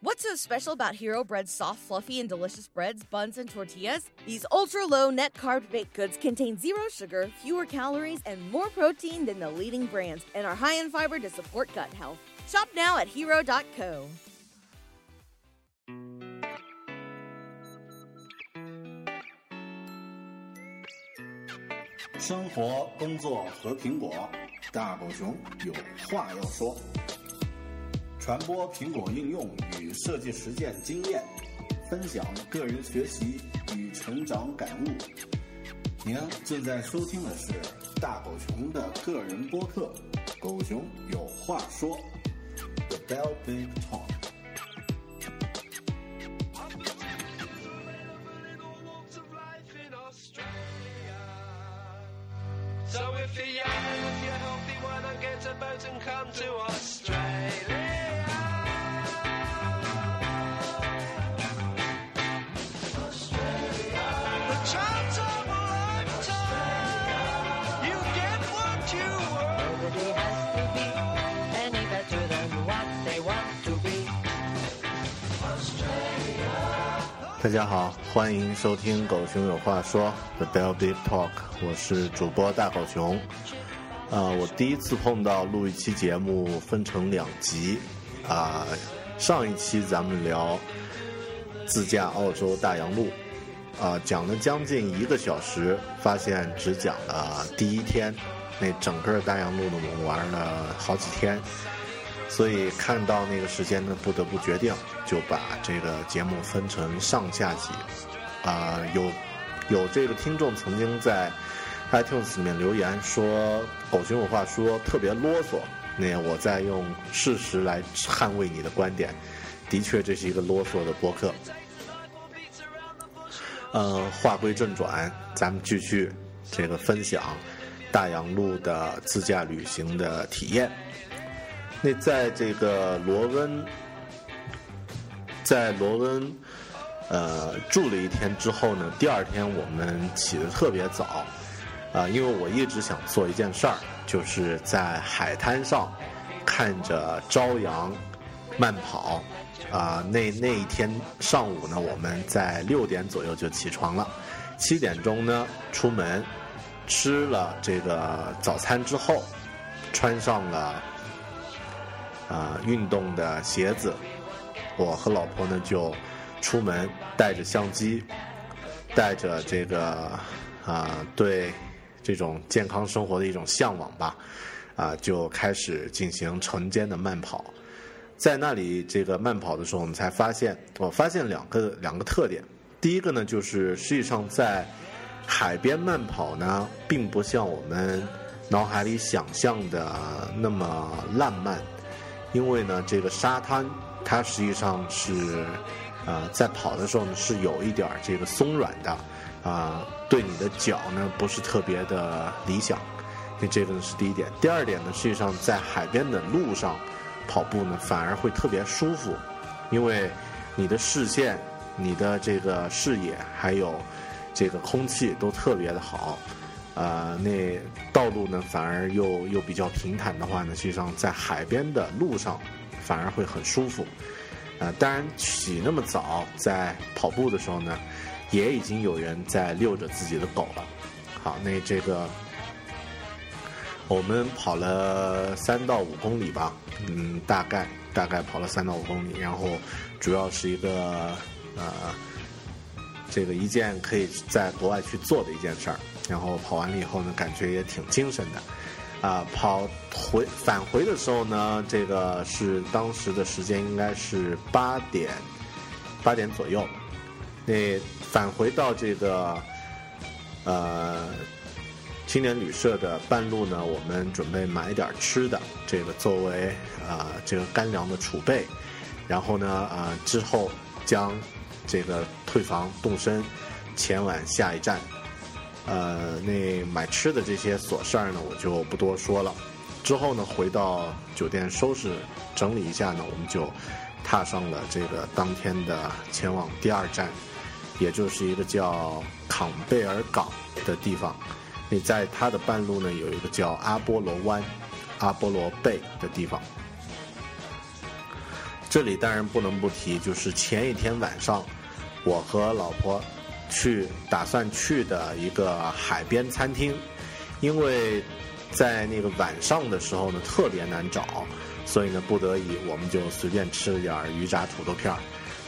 What's so special about Hero Bread's soft, fluffy, and delicious breads, buns, and tortillas? These ultra low net carb baked goods contain zero sugar, fewer calories, and more protein than the leading brands, and are high in fiber to support gut health. Shop now at hero.co. 生活、工作和苹果，大狗熊有话要说。 传播苹果应用与设计实践经验，分享个人学习与成长感悟。您正在收听的是大狗熊的个人播客《狗熊有话说》，The Bell Big Talk。大家好，欢迎收听《狗熊有话说》The Bell Big Talk，我是主播大狗熊。呃，我第一次碰到录一期节目分成两集，啊、上一期咱们聊自驾澳洲大洋路，啊、讲了将近一个小时，发现只讲了第一天，那整个大洋路呢，我们玩了好几天，所以看到那个时间呢，不得不决定就把这个节目分成上下集。啊、有有这个听众曾经在 iTunes 里面留言说，狗熊有话说特别啰嗦。那我再用事实来捍卫你的观点，的确这是一个啰嗦的播客。呃，话归正传，咱们继续这个分享大洋路的自驾旅行的体验。那在这个罗温，在罗温，呃，住了一天之后呢，第二天我们起得特别早，啊、因为我一直想做一件事儿，就是在海滩上看着朝阳慢跑。啊、那那一天上午呢，我们在六点左右就起床了，七点钟呢出门，吃了这个早餐之后，穿上了啊、运动的鞋子，我和老婆呢就出门，带着相机，带着这个啊、对这种健康生活的一种向往吧，啊、就开始进行晨间的慢跑。在那里这个慢跑的时候，我们才发现，我发现两个两个特点。第一个呢，就是实际上在海边慢跑呢，并不像我们脑海里想象的那么浪漫，因为呢，这个沙滩它实际上是呃在跑的时候呢是有一点儿这个松软的，啊、对你的脚呢不是特别的理想。那这个呢是第一点。第二点呢，实际上在海边的路上跑步呢，反而会特别舒服，因为你的视线、你的这个视野还有这个空气都特别的好。呃，那道路呢反而又又比较平坦的话呢，实际上在海边的路上反而会很舒服。呃，当然起那么早在跑步的时候呢，也已经有人在遛着自己的狗了。好，那这个我们跑了三到五公里吧，嗯，大概大概跑了三到五公里，然后主要是一个呃，这个一件可以在国外去做的一件事儿。然后跑完了以后呢，感觉也挺精神的。啊、跑回返回的时候呢，这个是当时的时间应该是八点八点左右。那返回到这个呃青年旅社的半路呢，我们准备买点吃的，这个作为啊、这个干粮的储备。然后呢，啊、之后将这个退房动身，前往下一站。呃，那买吃的这些琐事儿呢，我就不多说了。之后呢，回到酒店收拾整理一下呢，我们就踏上了这个当天的前往第二站，也就是一个叫坎贝尔港的地方。你在它的半路呢，有一个叫阿波罗湾、阿波罗贝的地方。这里当然不能不提，就是前一天晚上，我和老婆去打算去的一个海边餐厅，因为在那个晚上的时候呢特别难找，所以呢不得已我们就随便吃了点儿鱼炸土豆片儿。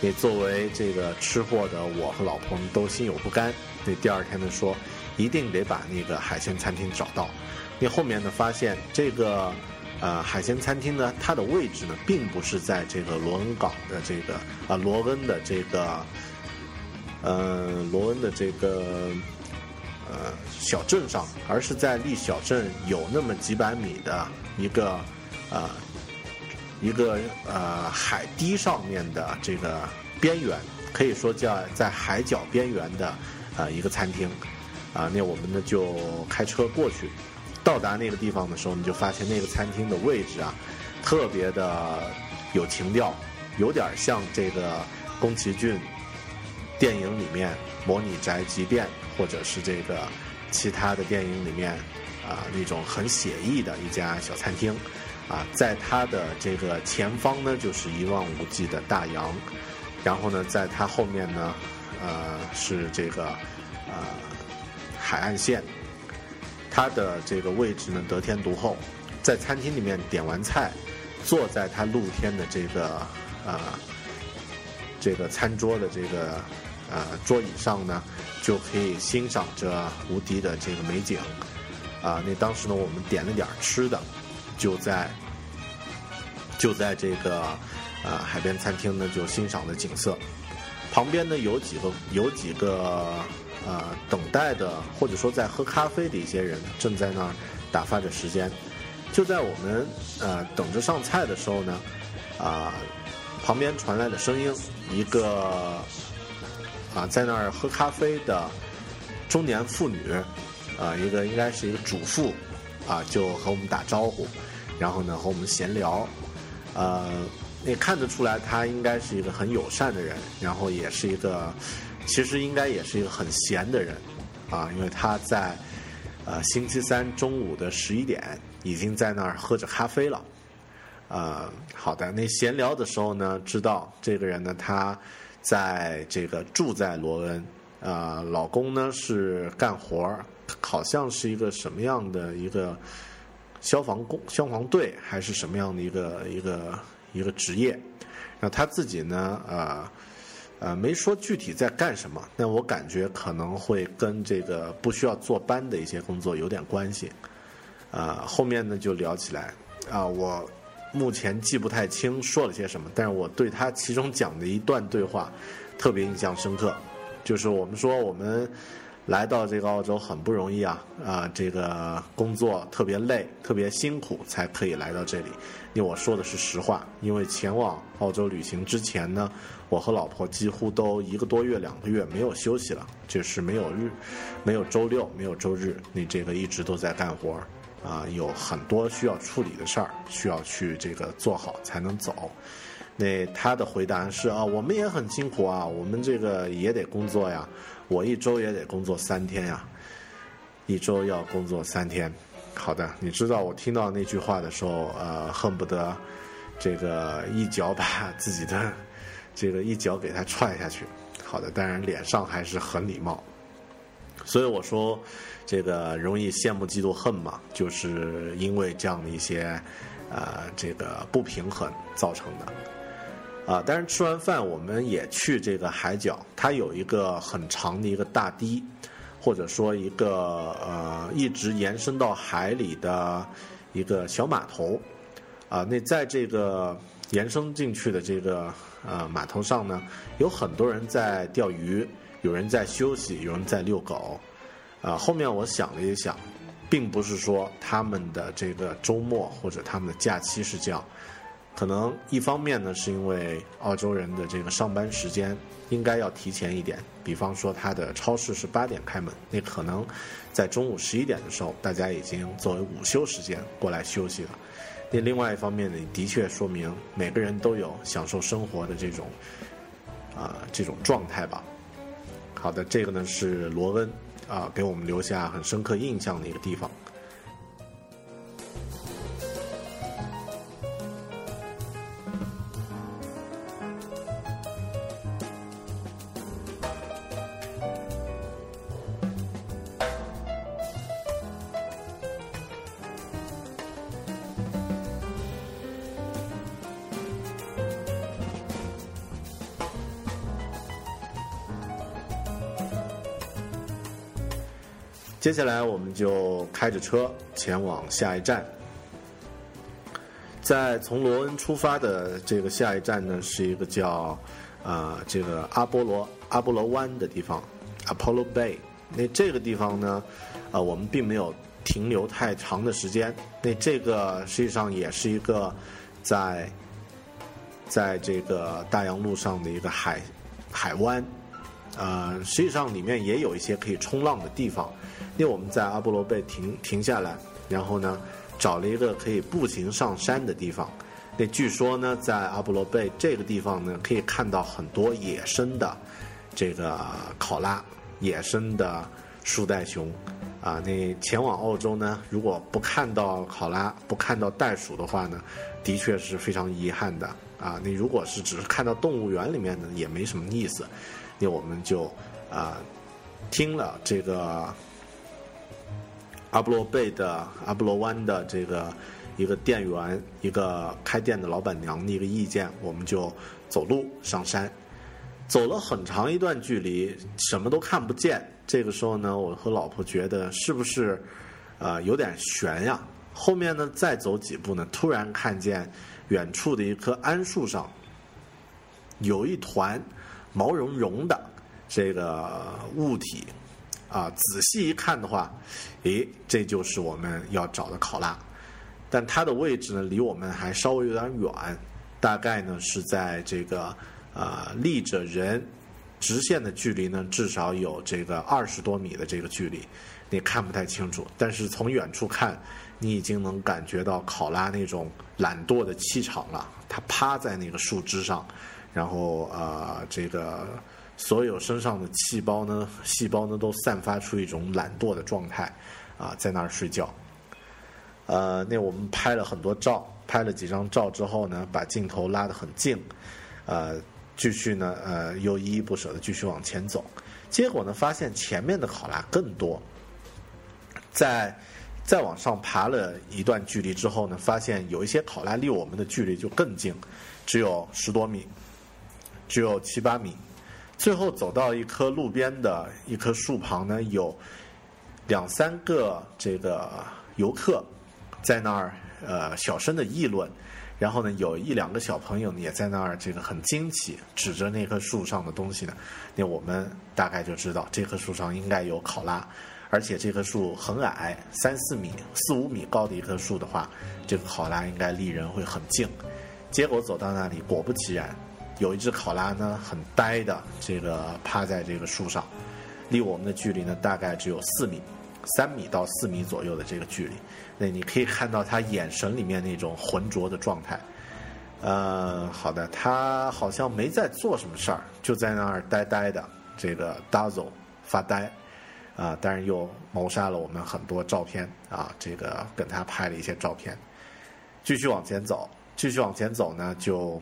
那作为这个吃货的我和老婆呢都心有不甘。那第二天呢说，一定得把那个海鲜餐厅找到。那后面呢发现这个呃海鲜餐厅呢，它的位置呢并不是在这个罗恩港的这个啊、罗恩的这个呃罗恩的这个呃小镇上，而是在离小镇有那么几百米的一个呃一个呃海堤上面的这个边缘，可以说叫在海角边缘的呃一个餐厅。啊、那我们呢就开车过去，到达那个地方的时候，你就发现那个餐厅的位置啊，特别的有情调，有点像这个宫崎骏电影里面模拟宅急便，或者是这个其他的电影里面啊、那种很写意的一家小餐厅啊，在它的这个前方呢就是一望无际的大洋，然后呢在它后面呢呃是这个呃海岸线，它的这个位置呢得天独厚，在餐厅里面点完菜，坐在它露天的这个呃这个餐桌的这个呃桌椅上呢，就可以欣赏着无敌的这个美景。啊、那当时呢，我们点了点儿吃的，就在就在这个呃海边餐厅呢，就欣赏的景色。旁边呢有几个有几个呃等待的，或者说在喝咖啡的一些人正在那儿打发着时间。就在我们呃等着上菜的时候呢，啊、旁边传来的声音，一个啊在那儿喝咖啡的中年妇女，啊一个应该是一个主妇，啊就和我们打招呼，然后呢和我们闲聊，呃也看得出来她应该是一个很友善的人，然后也是一个其实应该也是一个很闲的人，啊因为她在呃星期三中午的十一点已经在那儿喝着咖啡了。呃，好的。那闲聊的时候呢，知道这个人呢，他在这个住在罗恩，呃，老公呢是干活儿，好像是一个什么样的一个消防工、消防队，还是什么样的一个一个一个职业。然后他自己呢，呃。呃，没说具体在干什么，但我感觉可能会跟这个不需要坐班的一些工作有点关系。啊、后面呢就聊起来啊、我目前记不太清说了些什么，但是我对他其中讲的一段对话特别印象深刻，就是我们说我们来到这个澳洲很不容易啊，啊、这个工作特别累，特别辛苦才可以来到这里。因为我说的是实话，因为前往澳洲旅行之前呢，我和老婆几乎都一个多月、两个月没有休息了，就是没有日，没有周六，没有周日，你这个一直都在干活啊，有很多需要处理的事儿，需要去这个做好才能走。那他的回答是啊，我们也很辛苦啊，我们这个也得工作呀，我一周也得工作三天呀，一周要工作三天。好的，你知道我听到那句话的时候，呃，恨不得这个一脚把自己的这个一脚给他踹下去。好的，当然脸上还是很礼貌。所以我说，这个容易羡慕嫉妒恨嘛，就是因为这样的一些呃这个不平衡造成的。啊，但是吃完饭我们也去这个海角，它有一个很长的一个大堤，或者说一个呃一直延伸到海里的一个小码头。啊，那在这个延伸进去的这个呃码头上呢，有很多人在钓鱼，有人在休息，有人在遛狗。啊，后面我想了一想，并不是说他们的这个周末或者他们的假期是这样，可能一方面呢，是因为澳洲人的这个上班时间应该要提前一点，比方说他的超市是八点开门，那可能在中午十一点的时候，大家已经作为午休时间过来休息了。那另外一方面呢，的确说明每个人都有享受生活的这种啊、这种状态吧。好的，这个呢是罗温啊、给我们留下很深刻印象的一个地方。接下来我们就开着车前往下一站。在从罗恩出发的这个下一站呢，是一个叫啊、这个阿波罗阿波罗湾的地方，Apollo Bay。那这个地方呢，啊、我们并没有停留太长的时间。那这个实际上也是一个在在这个大洋路上的一个海海湾，呃，实际上里面也有一些可以冲浪的地方。因为我们在阿波罗贝停停下来，然后呢，找了一个可以步行上山的地方。那据说呢，在阿波罗贝这个地方呢，可以看到很多野生的这个考拉、野生的树袋熊。啊，那前往澳洲呢，如果不看到考拉、不看到袋鼠的话呢，的确是非常遗憾的。啊，你如果是只是看到动物园里面的，也没什么意思。那我们就啊，听了这个阿波罗贝的阿波罗湾的这个一个店员、一个开店的老板娘的一个意见，我们就走路上山。走了很长一段距离，什么都看不见。这个时候呢，我和老婆觉得是不是，呃，有点悬呀？后面呢，再走几步呢，突然看见远处的一棵桉树上有一团毛茸茸的这个物体，啊，仔细一看的话，诶，这就是我们要找的考拉。但它的位置呢，离我们还稍微有点远，大概呢是在这个呃立着人直线的距离呢，至少有这个二十多米的这个距离，你看不太清楚。但是从远处看，你已经能感觉到考拉那种懒惰的气场了。它趴在那个树枝上，然后呃这个所有身上的细胞呢，细胞呢都散发出一种懒惰的状态，啊，在那儿睡觉。呃，那我们拍了很多照，拍了几张照之后呢，把镜头拉得很近，呃，继续呢，呃，又依依不舍地继续往前走。结果呢，发现前面的考拉更多。在再往上爬了一段距离之后呢，发现有一些考拉离我们的距离就更近，只有十多米，只有七八米。最后走到一棵路边的一棵树旁呢，有两三个这个游客在那儿呃小声的议论，然后呢有一两个小朋友呢也在那儿这个很惊奇，指着那棵树上的东西呢，那我们大概就知道这棵树上应该有考拉，而且这棵树很矮，三四米、四五米高的一棵树的话，这个考拉应该离人会很近。结果走到那里，果不其然，有一只考拉呢很呆的这个趴在这个树上，离我们的距离呢大概只有四米。三米到四米左右的这个距离，那你可以看到它眼神里面那种浑浊的状态。呃，好的，他好像没在做什么事儿，就在那儿呆呆的，这个 dazzle 发呆。啊，但是又谋杀了我们很多照片啊，这个跟他拍了一些照片。继续往前走，继续往前走呢，就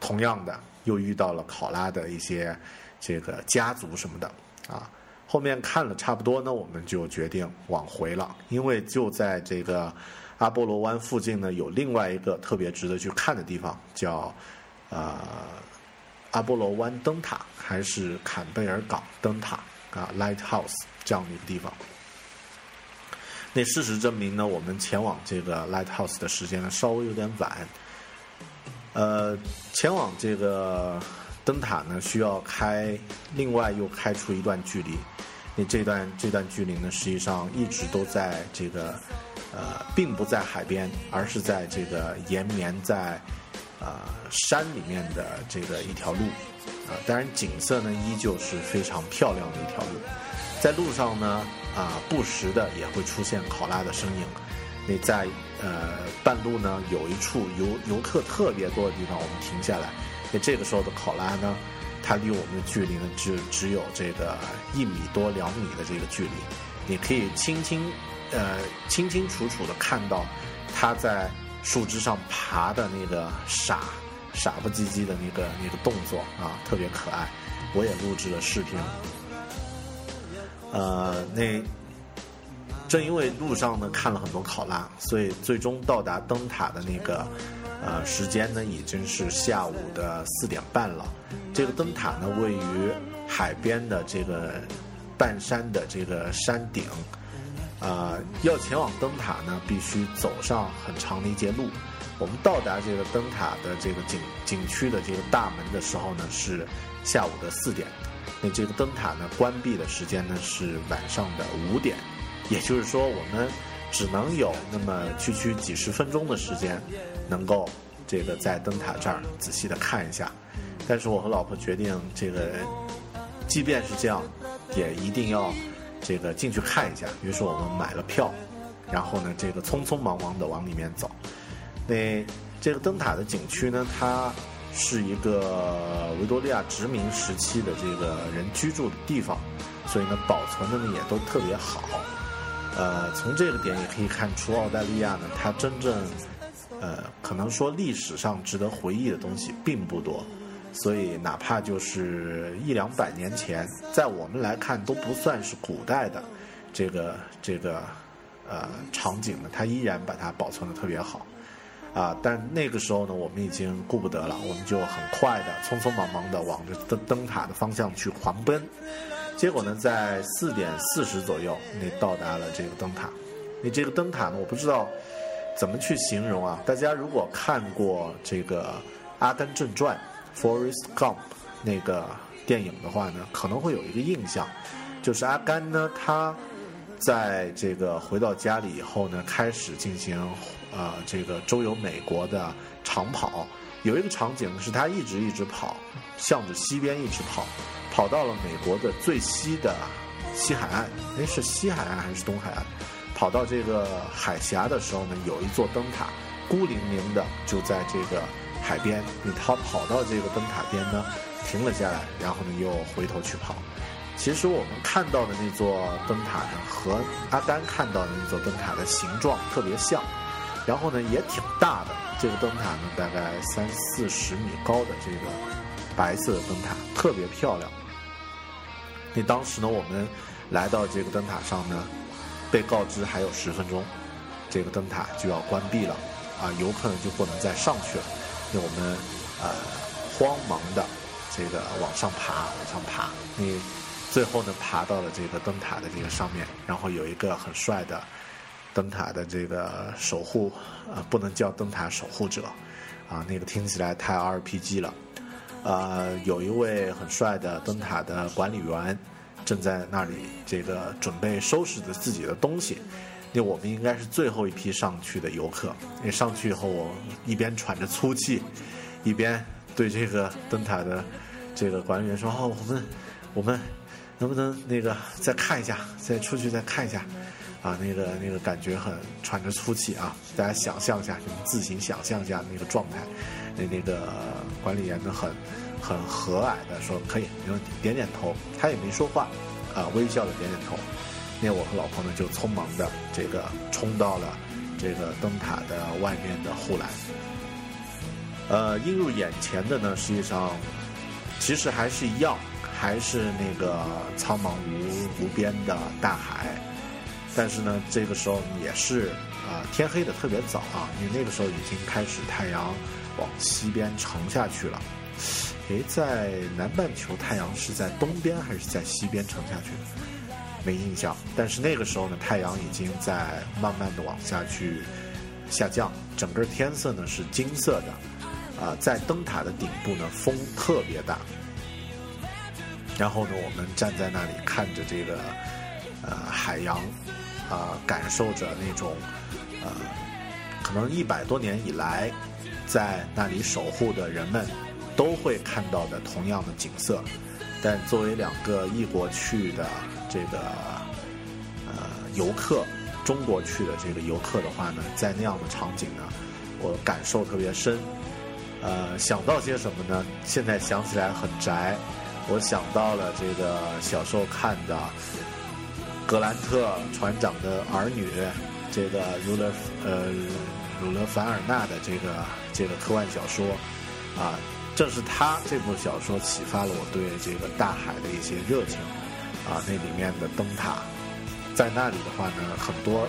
同样的又遇到了考拉的一些这个家族什么的啊。后面看了差不多呢，我们就决定往回了，因为就在这个阿波罗湾附近呢，有另外一个特别值得去看的地方，叫呃阿波罗湾灯塔，还是坎贝尔港灯塔啊 （Lighthouse） 这样的一个地方。那事实证明呢，我们前往这个 Lighthouse 的时间呢稍微有点晚。呃，前往这个灯塔呢，需要开另外又开出一段距离。那这段这段距离呢，实际上一直都在这个呃，并不在海边，而是在这个延绵在呃山里面的这个一条路啊、当然景色呢依旧是非常漂亮的一条路。在路上呢啊、不时的也会出现考拉的身影。那在呃半路呢有一处游游客特别多的地方，我们停下来。那这个时候的考拉呢，它离我们的距离呢只只有这个一米多两米的这个距离，你可以清清呃清清楚楚的看到它在树枝上爬的那个傻傻不唧唧的那个那个动作啊，特别可爱。我也录制了视频。呃，那正因为路上呢看了很多考拉，所以最终到达灯塔的那个呃时间呢已经是下午的四点半了。这个灯塔呢位于海边的这个半山的这个山顶，呃，要前往灯塔呢，必须走上很长的一节路。我们到达这个灯塔的这个景景区的这个大门的时候呢，是下午的四点。那这个灯塔呢，关闭的时间呢是晚上的五点。也就是说，我们只能有那么区区几十分钟的时间，能够这个在灯塔这儿仔细的看一下。但是我和老婆决定，这个即便是这样，也一定要这个进去看一下。于是我们买了票，然后呢，这个匆匆忙忙的往里面走。那这个灯塔的景区呢，它是一个维多利亚殖民时期的这个人居住的地方，所以呢，保存的呢也都特别好。呃，从这个点也可以看出，澳大利亚呢，它真正呃，可能说历史上值得回忆的东西并不多，所以哪怕就是一两百年前，在我们来看都不算是古代的这个这个呃场景呢，它依然把它保存的特别好。啊，但那个时候呢，我们已经顾不得了，我们就很快的、匆匆忙忙的往着灯灯塔的方向去狂奔。结果呢，在四点四十左右，那到达了这个灯塔。那这个灯塔呢，我不知道怎么去形容啊。大家如果看过这个《阿甘正传》（Forrest Gump） 那个电影的话呢，可能会有一个印象，就是阿甘呢，他在这个回到家里以后呢，开始进行呃这个周游美国的长跑。有一个场景是他一直一直跑，向着西边一直跑，跑到了美国的最西的西海岸。哎，是西海岸还是东海岸？跑到这个海峡的时候呢，有一座灯塔，孤零零的就在这个海边。你他跑到这个灯塔边呢，停了下来，然后呢又回头去跑。其实我们看到的那座灯塔呢，和阿甘看到的那座灯塔的形状特别像，然后呢也挺大的。这个灯塔呢，大概三四十米高的这个白色的灯塔，特别漂亮。那当时呢，我们来到这个灯塔上呢，被告知还有十分钟，这个灯塔就要关闭了，啊，游客呢就不能再上去了。那我们呃慌忙的这个往上爬，往上爬，你最后呢爬到了这个灯塔的这个上面，然后有一个很帅的。灯塔的这个守护，啊，不能叫灯塔守护者，啊，那个听起来太 RPG 了。呃，有一位很帅的灯塔的管理员，正在那里这个准备收拾着自己的东西。那我们应该是最后一批上去的游客。那上去以后，我一边喘着粗气，一边对这个灯塔的这个管理员说：“哦，我们，我们能不能那个再看一下，再出去再看一下？”啊，那个那个感觉很喘着粗气啊！大家想象一下，你们自行想象一下那个状态。那那个管理员呢，很很和蔼的说：“可以，没问题。”点点头，他也没说话，啊，微笑的点点头。那我和老婆呢，就匆忙的这个冲到了这个灯塔的外面的护栏。呃，映入眼前的呢，实际上其实还是一样，还是那个苍茫无无边的大海。但是呢，这个时候也是啊，天黑的特别早啊，因为那个时候已经开始太阳往西边沉下去了。诶，在南半球太阳是在东边还是在西边沉下去的？没印象。但是那个时候呢，太阳已经在慢慢的往下去下降，整个天色呢是金色的。啊，在灯塔的顶部呢，风特别大。然后呢，我们站在那里看着这个呃海洋。啊，感受着那种，呃，可能一百多年以来，在那里守护的人们都会看到的同样的景色，但作为两个异国去的这个呃游客，中国去的这个游客的话呢，在那样的场景呢，我感受特别深。呃，想到些什么呢？现在想起来很宅，我想到了这个小时候看的。格兰特船长的儿女，这个儒勒呃儒勒凡尔纳的这个这个科幻小说，啊，正是他这部小说启发了我对这个大海的一些热情，啊，那里面的灯塔，在那里的话呢，很多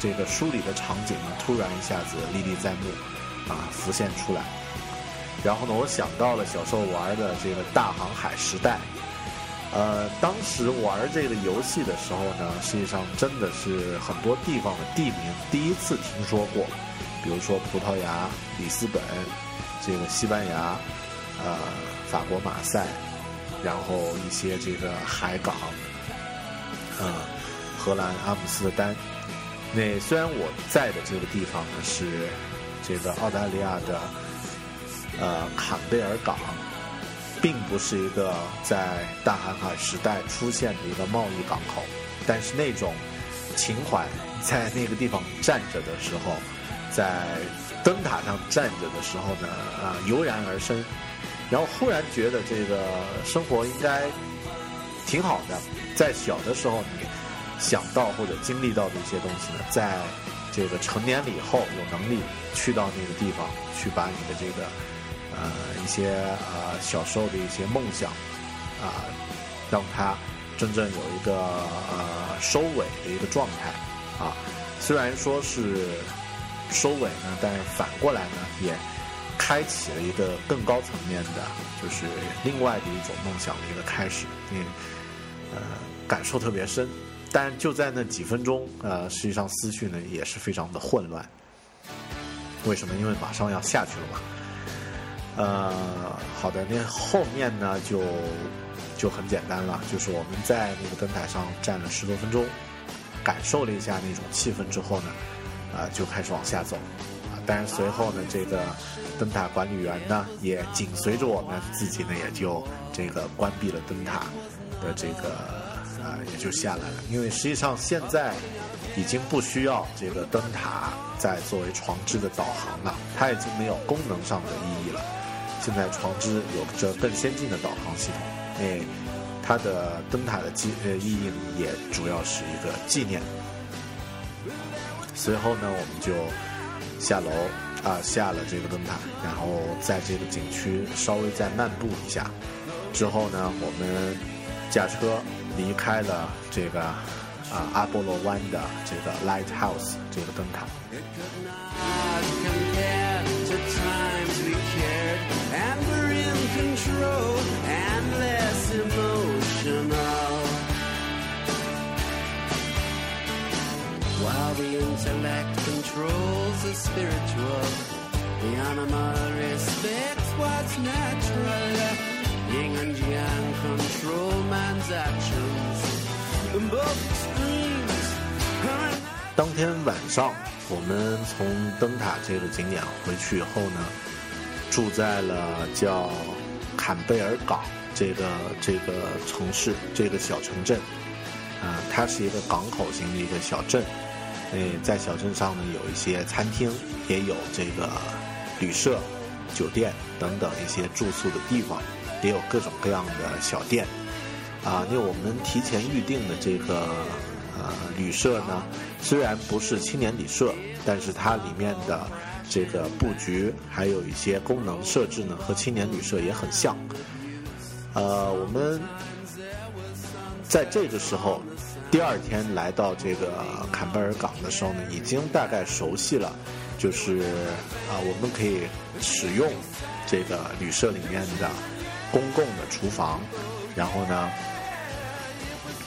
这个书里的场景呢，突然一下子历历在目，啊，浮现出来，然后呢，我想到了小时候玩的这个大航海时代。呃，当时玩这个游戏的时候呢，实际上真的是很多地方的地名第一次听说过，比如说葡萄牙、里斯本，这个西班牙，呃，法国马赛，然后一些这个海港，呃，荷兰阿姆斯特丹。那虽然我在的这个地方呢是这个澳大利亚的呃坎贝尔港，并不是一个在大航海时代出现的一个贸易港口，但是那种情怀在那个地方站着的时候，在灯塔上站着的时候呢，啊、油然而生，然后忽然觉得这个生活应该挺好的，在小的时候你想到或者经历到的一些东西呢，在这个成年了以后有能力去到那个地方，去把你的这个呃一些呃小时候的一些梦想啊、让它真正有一个呃收尾的一个状态啊。虽然说是收尾呢，但是反过来呢，也开启了一个更高层面的，就是另外的一种梦想的一个开始。你呃感受特别深，但就在那几分钟，呃，实际上思绪呢也是非常的混乱。为什么？因为马上要下去了嘛。呃，好的，那后面呢就就很简单了，就是我们在那个灯台上站了十多分钟，感受了一下那种气氛之后呢，啊、就开始往下走。啊，当然随后呢，这个灯塔管理员呢也紧随着我们自己呢也就这个关闭了灯塔的这个啊、也就下来了，因为实际上现在已经不需要这个灯塔再作为船只的导航了，它已经没有功能上的意义了。现在船只有着更先进的导航系统，哎，它的灯塔的记呃意义呢也主要是一个纪念。随后呢，我们就下楼啊、下了这个灯塔，然后在这个景区稍微再漫步一下，之后呢，我们驾车离开了这个啊、阿波罗湾的这个 Lighthouse 这个灯塔。Controls the spiritual, the animal respects what's natural. Yin and yang control man's actions. Both extremes are 当天晚上，我们从灯塔这个景点回去以后呢，住在了叫坎贝尔港这个这个城市这个小城镇，啊、它是一个港口型的一个小镇。诶，在小镇上呢，有一些餐厅，也有这个旅社、酒店等等一些住宿的地方，也有各种各样的小店。啊，因为我们提前预定的这个呃旅社呢，虽然不是青年旅社，但是它里面的这个布局还有一些功能设置呢，和青年旅社也很像。呃，我们在这个时候，第二天来到这个坎贝尔港的时候呢，已经大概熟悉了，就是啊、我们可以使用这个旅社里面的公共的厨房，然后呢，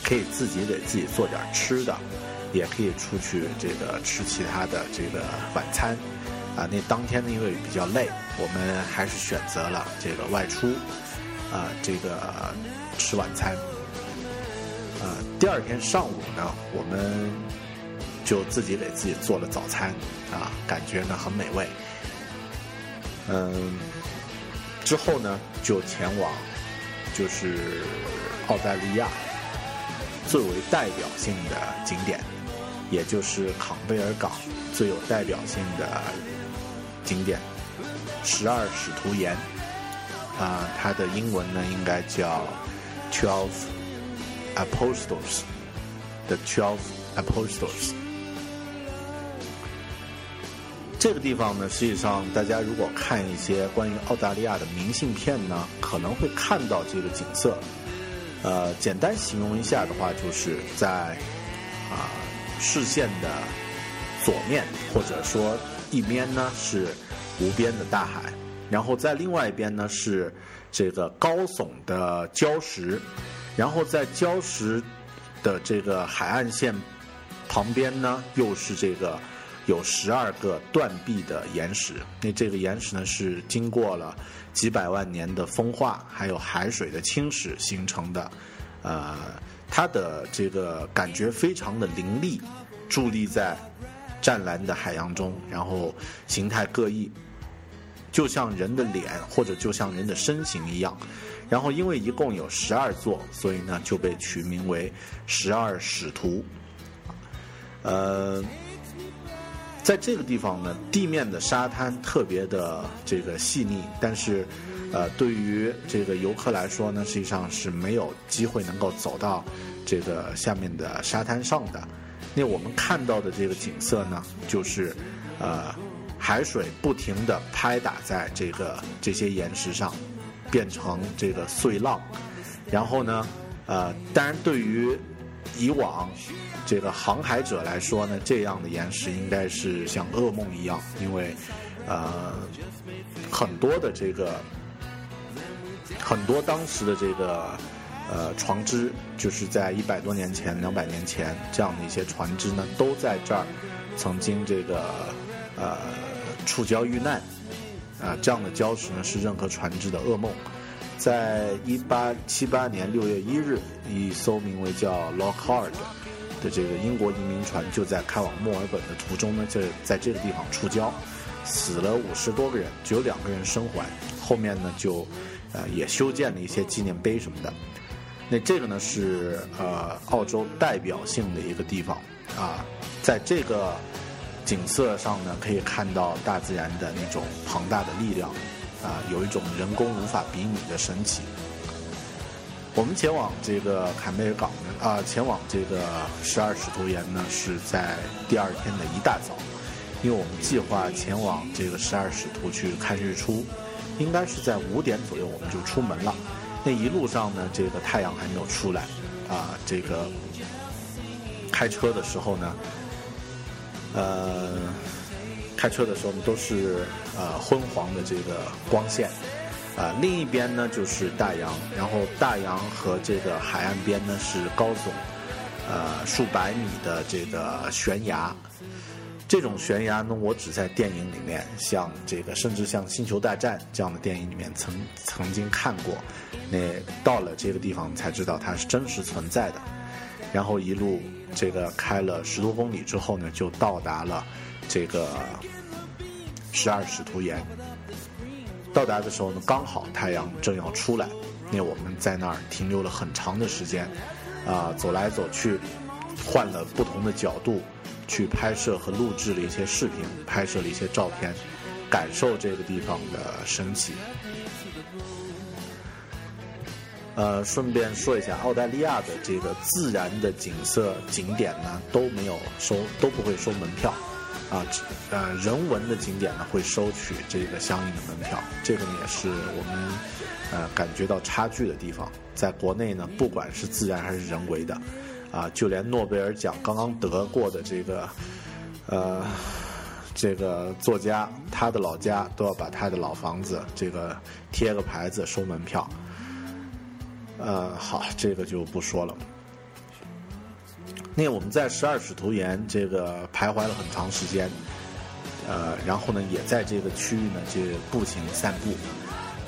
可以自己给自己做点吃的，也可以出去这个吃其他的这个晚餐。啊，那当天呢，因为比较累，我们还是选择了这个外出，啊，这个吃晚餐。呃，第二天上午呢，我们就自己给自己做了早餐，啊，感觉呢很美味。嗯，之后呢，就前往就是澳大利亚最为代表性的景点，也就是坎贝尔港最有代表性的景点——十二使徒岩。啊、它的英文呢应该叫 Twelve Apostles，The Twelve Apostles。这个地方呢，实际上大家如果看一些关于澳大利亚的明信片呢，可能会看到这个景色。呃，简单形容一下的话，就是在啊、视线的左面，或者说一边呢是无边的大海，然后在另外一边呢是这个高耸的礁石，然后在礁石的这个海岸线旁边呢，又是这个有十二个断壁的岩石。那这个岩石呢，是经过了几百万年的风化，还有海水的侵蚀形成的。呃，它的这个感觉非常的凌厉，伫立在湛蓝的海洋中，然后形态各异，就像人的脸或者就像人的身形一样。然后因为一共有十二座，所以呢就被取名为十二使徒。呃，在这个地方呢，地面的沙滩特别的这个细腻，但是呃，对于这个游客来说呢，实际上是没有机会能够走到这个下面的沙滩上的。那我们看到的这个景色呢，就是呃，海水不停地拍打在这个这些岩石上，变成这个碎浪。然后呢，呃，当然对于以往这个航海者来说呢，这样的岩石应该是像噩梦一样，因为呃，很多的这个很多当时的这个呃船只，就是在一百多年前、两百年前这样的一些船只呢，都在这儿曾经这个呃触礁遇难啊、这样的礁石呢是任何船只的噩梦。在一八七八年六月一日，一艘名为叫 Lockhart 的这个英国移民船就在开往墨尔本的途中呢，就在这个地方触礁，死了五十多个人，只有两个人生还。后面呢就呃也修建了一些纪念碑什么的。那这个呢是呃澳洲代表性的一个地方啊，在这个景色上呢可以看到大自然的那种庞大的力量。啊，有一种人工无法比拟的神奇。我们前往这个坎贝尔港呢，啊，前往这个十二使徒岩呢，是在第二天的一大早，因为我们计划前往这个十二使徒去看日出，应该是在五点左右我们就出门了。那一路上呢，这个太阳还没有出来，啊，这个开车的时候呢，呃。开车的时候呢，都是呃昏黄的这个光线，啊、另一边呢就是大洋，然后大洋和这个海岸边呢是高耸，呃数百米的这个悬崖。这种悬崖呢，我只在电影里面，像这个甚至像《星球大战》这样的电影里面曾曾经看过，那到了这个地方才知道它是真实存在的。然后一路这个开了十多公里之后呢，就到达了这个十二使徒岩。到达的时候呢，刚好太阳正要出来，那我们在那儿停留了很长的时间，啊、走来走去，换了不同的角度去拍摄和录制了一些视频，拍摄了一些照片，感受这个地方的神奇。呃，顺便说一下，澳大利亚的这个自然的景色景点呢都没有收，都不会收门票，啊，呃，人文的景点呢会收取这个相应的门票，这个呢也是我们呃感觉到差距的地方。在国内呢，不管是自然还是人为的，啊，就连诺贝尔奖刚刚得过的这个，呃。这个作家，他的老家都要把他的老房子这个贴个牌子收门票，呃，好，这个就不说了。那我们在十二使徒岩这个徘徊了很长时间，呃，然后呢，也在这个区域呢，去步行散步，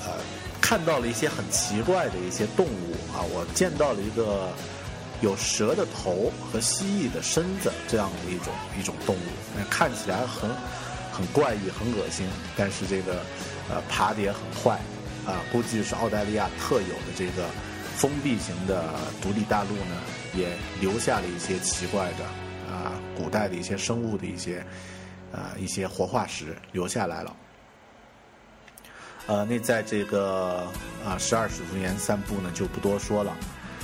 呃，看到了一些很奇怪的一些动物啊，我见到了一个有蛇的头和蜥蜴的身子这样的一种一种动物，看起来很很怪异、很恶心，但是这个呃爬的也很快，啊，估计是澳大利亚特有的这个封闭型的独立大陆呢，也留下了一些奇怪的啊古代的一些生物的一些啊一些活化石留下来了。呃，那在这个啊十二使徒岩散步呢，就不多说了。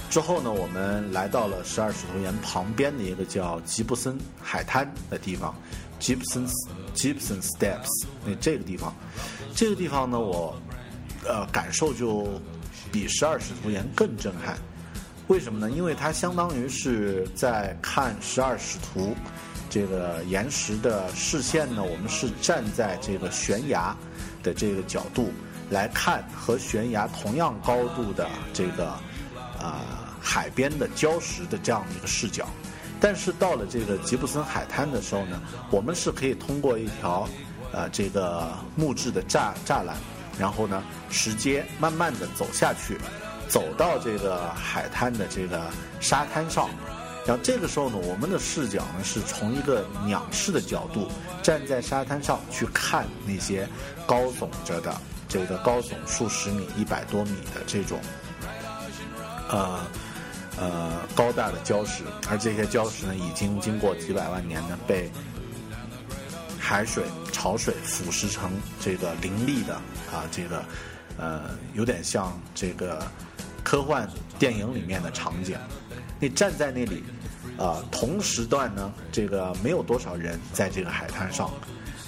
之后呢，我们来到了十二使徒岩旁边的一个叫吉布森海滩的地方，Gibson Gibson Steps。那这个地方，这个地方呢，我呃感受就比十二使徒岩更震撼。为什么呢？因为它相当于是在看十二使徒这个岩石的视线呢，我们是站在这个悬崖的这个角度来看和悬崖同样高度的这个啊、海边的礁石的这样的一个视角。但是到了这个吉布森海滩的时候呢，我们是可以通过一条呃这个木质的栅栅栏，然后呢直接慢慢的走下去，走到这个海滩的这个沙滩上。然后这个时候呢，我们的视角呢是从一个仰视的角度，站在沙滩上去看那些高耸着的这个高耸数十米、一百多米的这种，呃呃高大的礁石，而这些礁石呢，已经经过几百万年呢被海水、潮水腐蚀成这个凌厉的啊，这个呃有点像这个科幻电影里面的场景。你站在那里，啊，同时段呢，这个没有多少人在这个海滩上，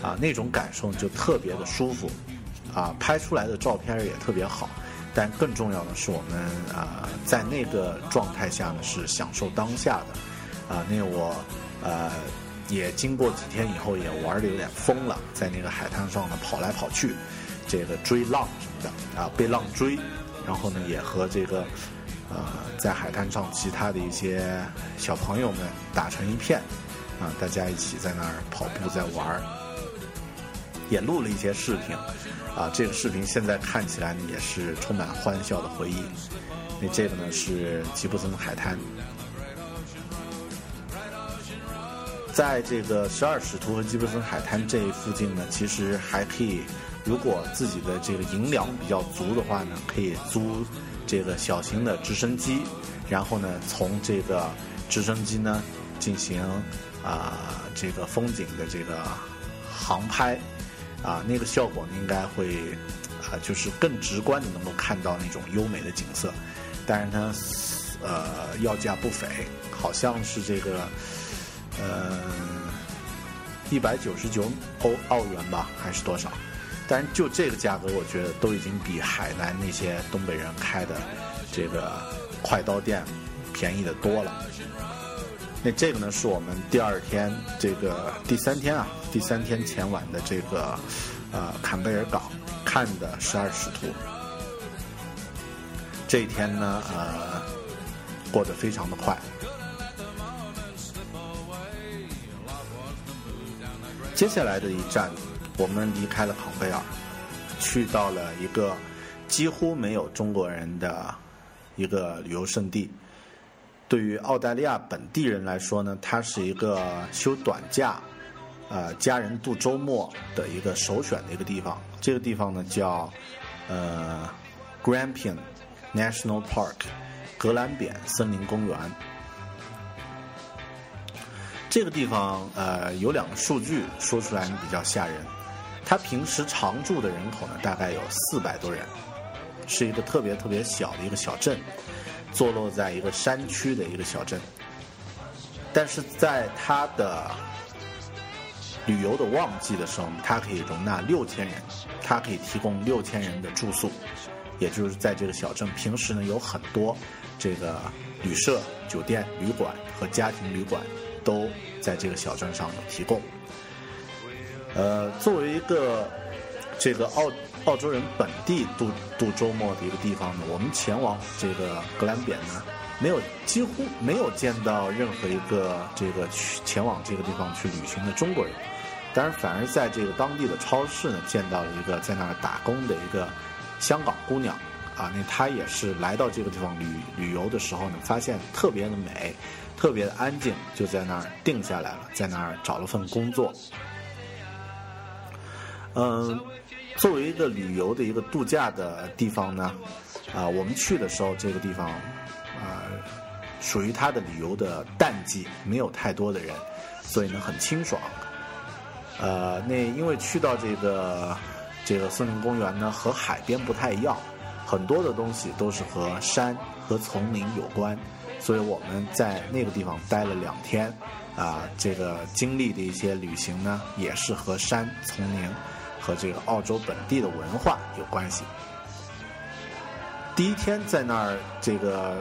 啊，那种感受就特别的舒服，啊，拍出来的照片也特别好。但更重要的是，我们啊，在那个状态下呢，是享受当下的，啊，那我呃也经过几天以后也玩的有点疯了，在那个海滩上呢跑来跑去，这个追浪什么的，啊，被浪追，然后呢也和这个。呃，在海滩上，其他的一些小朋友们打成一片，啊，大家一起在那儿跑步，在玩，也录了一些视频，啊，这个视频现在看起来呢，也是充满欢笑的回忆。那这个呢是吉布森海滩，在这个十二使徒和基布森海滩这附近呢，其实还可以，如果自己的这个银两比较足的话呢，可以租。这个小型的直升机，然后呢，从这个直升机呢进行啊这个风景的这个航拍，啊那个效果应该会啊就是更直观的能够看到那种优美的景色，但是呢呃要价不菲，好像是这个呃一百九十九欧澳元吧，还是多少？但是就这个价格，我觉得都已经比海南那些东北人开的这个快刀店便宜的多了。那这个呢，是我们第二天这个第三天啊，第三天前晚的这个呃坎贝尔港看的十二使徒。这一天呢，呃，过得非常的快。接下来的一站。我们离开了坎贝尔，去到了一个几乎没有中国人的一个旅游胜地。对于澳大利亚本地人来说呢，它是一个休短假、呃家人度周末的一个首选的一个地方。这个地方呢叫呃 Grampian National Park，格兰扁森林公园。这个地方呃有两个数据说出来比较吓人。它平时常住的人口呢，大概有四百多人，是一个特别特别小的一个小镇，坐落在一个山区的一个小镇。但是在它的旅游的旺季的时候，它可以容纳六千人，它可以提供六千人的住宿，也就是在这个小镇平时呢有很多这个旅社、酒店、旅馆和家庭旅馆都在这个小镇上有提供。呃，作为一个这个澳澳洲人本地度度周末的一个地方呢，我们前往这个格兰扁呢，没有几乎没有见到任何一个这个去前往这个地方去旅行的中国人，当然反而在这个当地的超市呢，见到了一个在那儿打工的一个香港姑娘，啊，那她也是来到这个地方旅旅游的时候呢，发现特别的美，特别的安静，就在那儿定下来了，在那儿找了份工作。嗯，作为一个旅游的一个度假的地方呢，啊，我们去的时候，这个地方啊，属于它的旅游的淡季，没有太多的人，所以呢很清爽。呃，那因为去到这个这个森林公园呢，和海边不太一样，很多的东西都是和山和丛林有关，所以我们在那个地方待了两天，啊，这个经历的一些旅行呢，也是和山丛林。和这个澳洲本地的文化有关系。第一天在那儿，这个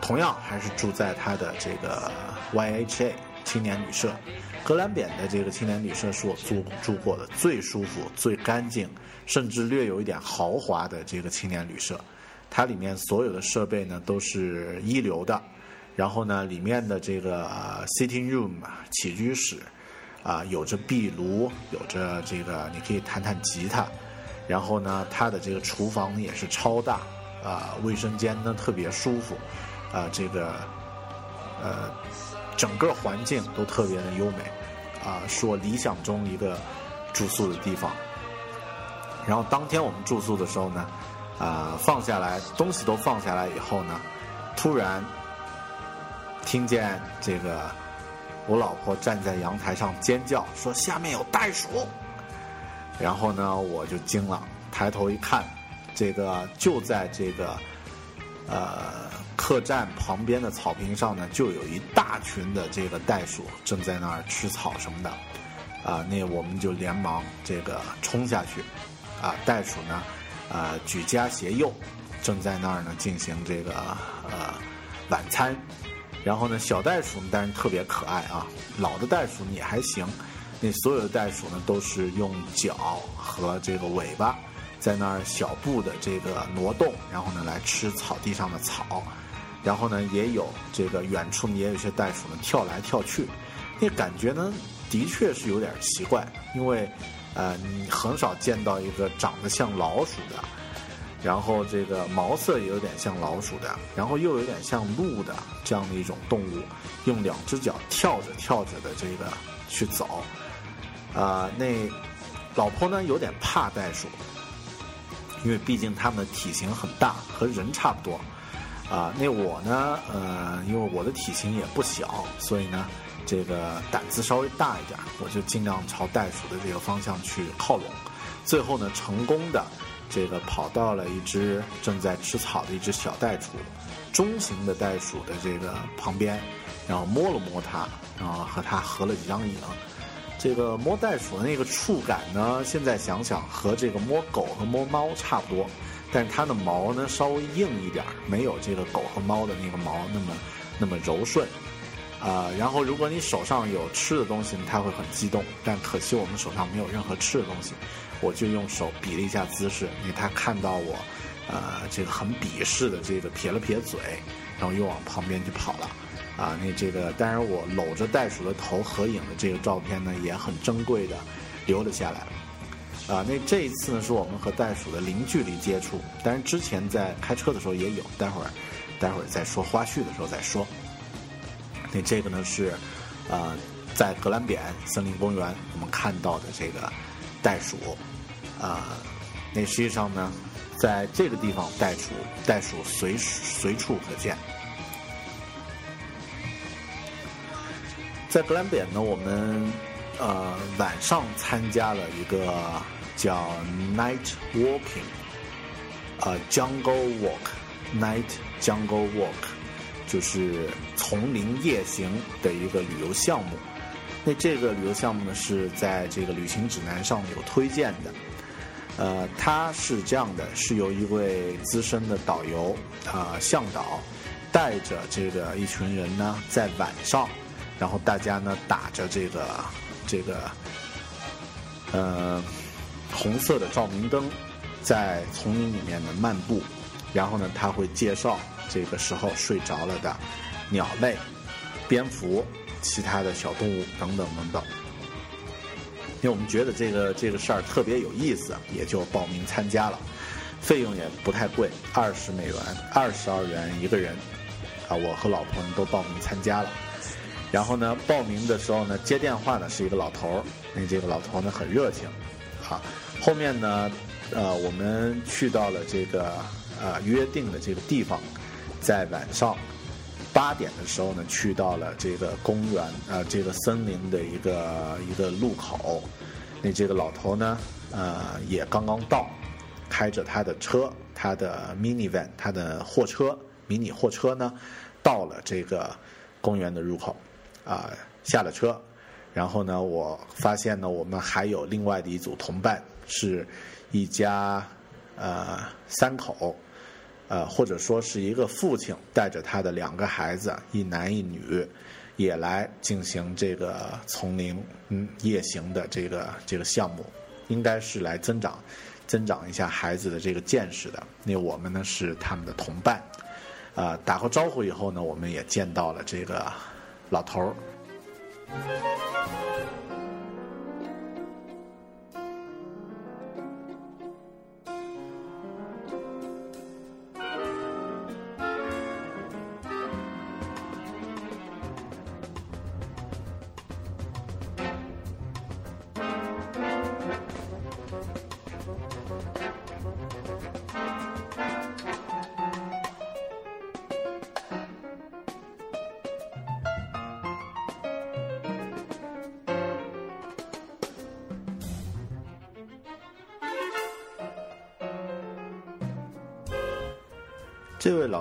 同样还是住在他的这个 YHA 青年旅社，格兰扁的这个青年旅社是我住住过的最舒服、最干净，甚至略有一点豪华的这个青年旅社。它里面所有的设备呢都是一流的，然后呢，里面的这个呃 sitting room 啊起居室啊、有着壁炉，有着这个你可以弹弹吉他，然后呢，它的这个厨房也是超大啊、卫生间呢特别舒服啊、这个呃整个环境都特别的优美啊、是我理想中一个住宿的地方。然后当天我们住宿的时候呢，啊、放下来东西都放下来以后呢，突然听见这个我老婆站在阳台上尖叫，说下面有袋鼠。然后呢，我就惊了，抬头一看，这个就在这个呃客栈旁边的草坪上呢，就有一大群的这个袋鼠正在那儿吃草什么的。啊，那我们就连忙这个冲下去，啊，袋鼠呢，呃，举家携幼，正在那儿呢进行这个呃晚餐。然后呢，小袋鼠呢，当然特别可爱啊，老的袋鼠也还行。那所有的袋鼠呢，都是用脚和这个尾巴在那儿小步的这个挪动，然后呢来吃草地上的草。然后呢，也有这个远处也有些袋鼠呢跳来跳去，那感觉呢的确是有点奇怪，因为呃你很少见到一个长得像老鼠的，然后这个毛色也有点像老鼠的，然后又有点像鹿的这样的一种动物，用两只脚跳着跳着的这个去走，啊、那老婆呢有点怕袋鼠，因为毕竟它们的体型很大，和人差不多。啊，那我呢，呃，因为我的体型也不小，所以呢，这个胆子稍微大一点，我就尽量朝袋鼠的这个方向去靠拢。最后呢，成功的这个跑到了一只正在吃草的一只小袋鼠，中型的袋鼠的这个旁边，然后摸了摸它，然后和它合了几张影。这个摸袋鼠的那个触感呢，现在想想和这个摸狗和摸猫差不多，但是它的毛呢稍微硬一点儿，没有这个狗和猫的那个毛那么那么柔顺。啊、然后如果你手上有吃的东西，它会很激动，但可惜我们手上没有任何吃的东西，我就用手比了一下姿势，因为他看到我，呃，这个很鄙视的这个撇了撇嘴，然后又往旁边去跑了。啊，那这个当然我搂着袋鼠的头合影的这个照片呢，也很珍贵的留了下来。啊，那这一次呢，是我们和袋鼠的零距离接触，当然之前在开车的时候也有，待会儿待会儿再说花絮的时候再说。那这个呢是，呃，在格兰扁森林公园我们看到的这个袋鼠，啊、那实际上呢，在这个地方袋鼠袋鼠随随处可见。在格兰扁呢，我们呃晚上参加了一个叫 Night Walking，呃 Jungle Walk，Night Jungle Walk，就是丛林夜行的一个旅游项目。那这个旅游项目呢是在这个旅行指南上有推荐的。呃，它是这样的，是由一位资深的导游啊、向导带着这个一群人呢，在晚上，然后大家呢打着这个这个呃红色的照明灯，在丛林里面呢漫步，然后呢他会介绍这个时候睡着了的鸟类、蝙蝠、其他的小动物等等等等。因为我们觉得这个这个事儿特别有意思，也就报名参加了，费用也不太贵，二十美元，二十二元一个人，啊，我和老婆都报名参加了。然后呢，报名的时候呢，接电话的是一个老头儿，那这个老头呢很热情，啊，后面呢，呃，我们去到了这个呃约定的这个地方，在晚上八点的时候呢，去到了这个公园呃这个森林的一个一个路口，那这个老头呢，呃也刚刚到，开着他的车，他的 minivan，他的货车，迷你货车呢，到了这个公园的入口，啊、下了车，然后呢，我发现呢，我们还有另外的一组同伴，是一家呃三口，呃或者说是一个父亲带着他的两个孩子，一男一女，也来进行这个丛林嗯夜行的这个这个项目，应该是来增长增长一下孩子的这个见识的。那我们呢是他们的同伴，啊、打过招呼以后呢，我们也见到了这个老头儿。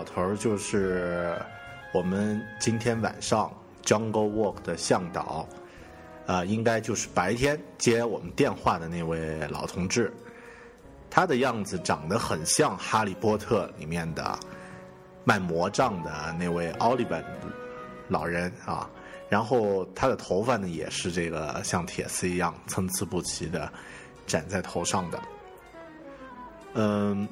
头就是我们今天晚上 Jungle Walk 的向导，啊、应该就是白天接我们电话的那位老同志。他的样子长得很像《哈利波特》里面的卖魔杖的那位奥利本老人啊。然后他的头发呢，也是这个像铁丝一样参差不齐的展在头上的。嗯，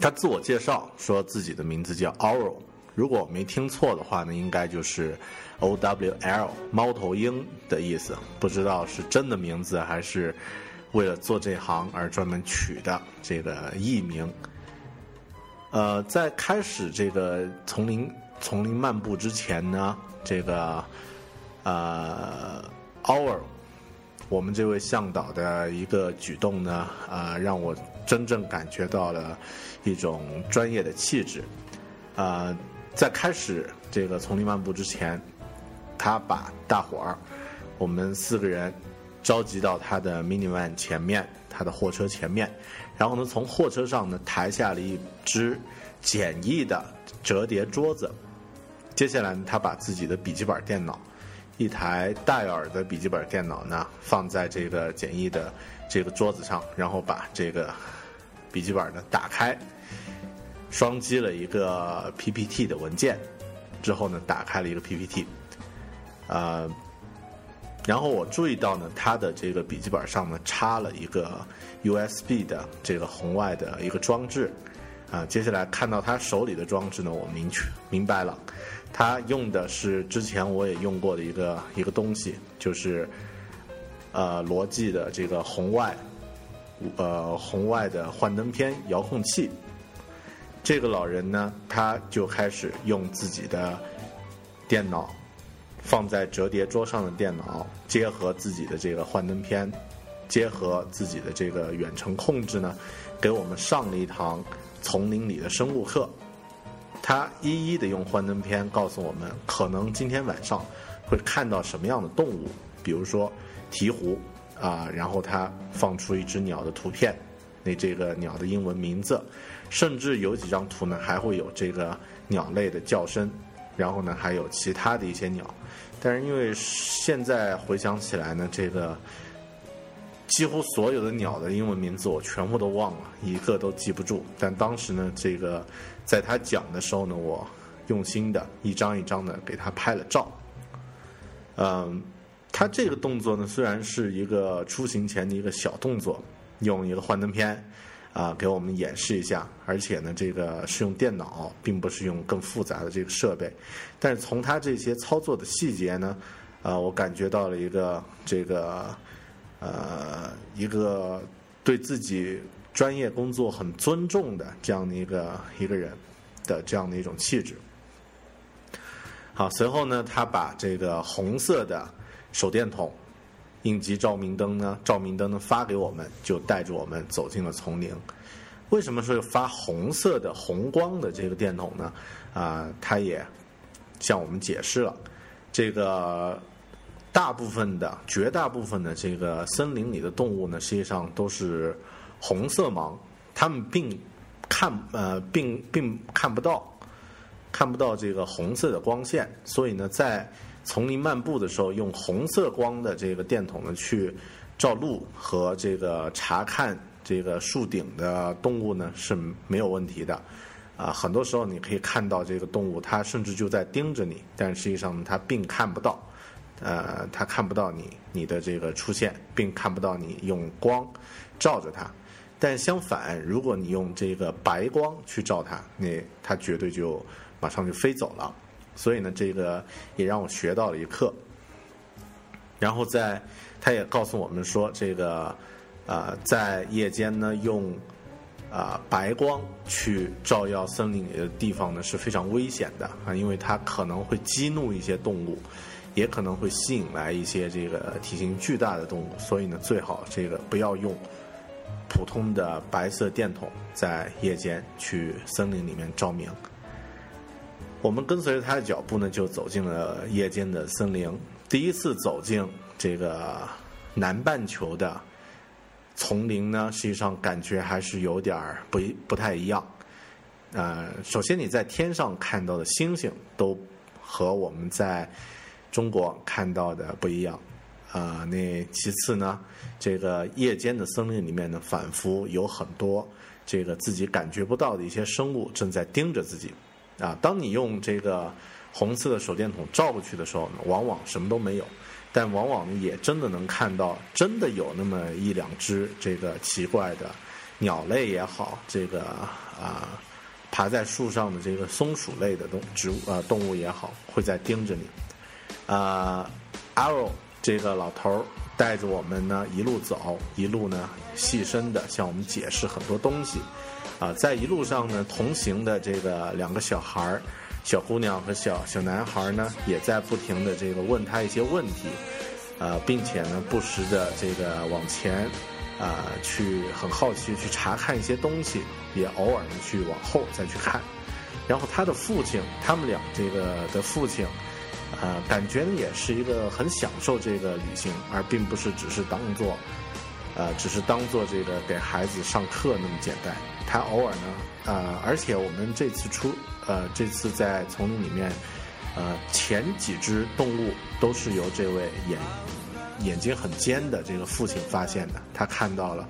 他自我介绍说自己的名字叫 Owl，如果我没听错的话呢，应该就是 O W L 猫头鹰的意思。不知道是真的名字还是为了做这行而专门取的这个艺名。呃，在开始这个丛林丛林漫步之前呢，这个呃 our 我们这位向导的一个举动呢，啊、让我真正感觉到了一种专业的气质。啊、在开始这个丛林漫步之前，他把大伙儿，我们四个人召集到他的 minivan 前面，他的货车前面，然后呢，从货车上呢抬下了一只简易的折叠桌子。接下来呢，他把自己的笔记本电脑，一台戴尔的笔记本电脑呢，放在这个简易的这个桌子上，然后把这个笔记本呢打开，双击了一个 PPT 的文件，之后呢，打开了一个 PPT，呃，然后我注意到呢，他的这个笔记本上呢插了一个 USB 的这个红外的一个装置，啊，接下来看到他手里的装置呢，我明确明白了，他用的是之前我也用过的一个一个东西，就是呃罗技的这个红外呃红外的幻灯片遥控器。这个老人呢，他就开始用自己的电脑放在折叠桌上的电脑，结合自己的这个幻灯片，结合自己的这个远程控制呢，给我们上了一堂丛林里的生物课。他一一的用幻灯片告诉我们，可能今天晚上会看到什么样的动物，比如说鹈鹕啊，然后他放出一只鸟的图片，那这个鸟的英文名字，甚至有几张图呢还会有这个鸟类的叫声，然后呢还有其他的一些鸟，但是因为现在回想起来呢，这个几乎所有的鸟的英文名字我全部都忘了，一个都记不住。但当时呢，这个在他讲的时候呢，我用心的一张一张的给他拍了照。嗯，他这个动作呢，虽然是一个出行前的一个小动作，用一个幻灯片啊、给我们演示一下，而且呢，这个是用电脑，并不是用更复杂的这个设备。但是从他这些操作的细节呢，啊、我感觉到了一个这个呃一个对自己专业工作很尊重的这样的一个一个人的这样的一种气质。好，随后呢，他把这个红色的手电筒、应急照明灯呢，照明灯呢发给我们，就带着我们走进了丛林。为什么说发红色的红光的这个电筒呢？啊、他也向我们解释了，这个大部分的、绝大部分的这个森林里的动物呢，实际上都是红色盲，它们并看呃并并看不到看不到这个红色的光线，所以呢，在丛林漫步的时候，用红色光的这个电筒呢去照路和这个查看这个树顶的动物呢是没有问题的。啊，很多时候你可以看到这个动物，它甚至就在盯着你，但实际上它并看不到，呃，它看不到你你的这个出现，并看不到你用光照着它。但相反，如果你用这个白光去照它，那它绝对就马上就飞走了。所以呢，这个也让我学到了一课。然后在，他也告诉我们说，这个呃，在夜间呢，用啊、白光去照耀森林里的地方呢是非常危险的啊，因为它可能会激怒一些动物，也可能会吸引来一些这个体型巨大的动物，所以呢，最好这个不要用普通的白色电筒在夜间去森林里面照明。我们跟随着他的脚步呢，就走进了夜间的森林。第一次走进这个南半球的丛林呢，实际上感觉还是有点儿不一不太一样。呃，首先你在天上看到的星星都和我们在中国看到的不一样。啊、那其次呢，这个夜间的森林里面呢，仿佛有很多这个自己感觉不到的一些生物正在盯着自己。啊，当你用这个红色的手电筒照过去的时候呢，往往什么都没有，但往往也真的能看到，真的有那么一两只这个奇怪的鸟类也好，这个啊爬在树上的这个松鼠类的动植物呃动物也好，会在盯着你。啊、a r r o w 这个老头儿带着我们呢一路走，一路呢细声的向我们解释很多东西。啊，在一路上呢，同行的这个两个小孩儿，小姑娘和小小男孩呢，也在不停的这个问他一些问题，呃，并且呢，不时的这个往前，啊、去很好奇去查看一些东西，也偶尔呢去往后再去看。然后他的父亲，他们俩这个的父亲，呃，感觉也是一个很享受这个旅行，而并不是只是当做，呃，只是当做这个给孩子上课那么简单。他偶尔呢，呃，而且我们这次出，呃，这次在丛林里面，呃，前几只动物都是由这位眼眼睛很尖的这个父亲发现的。他看到了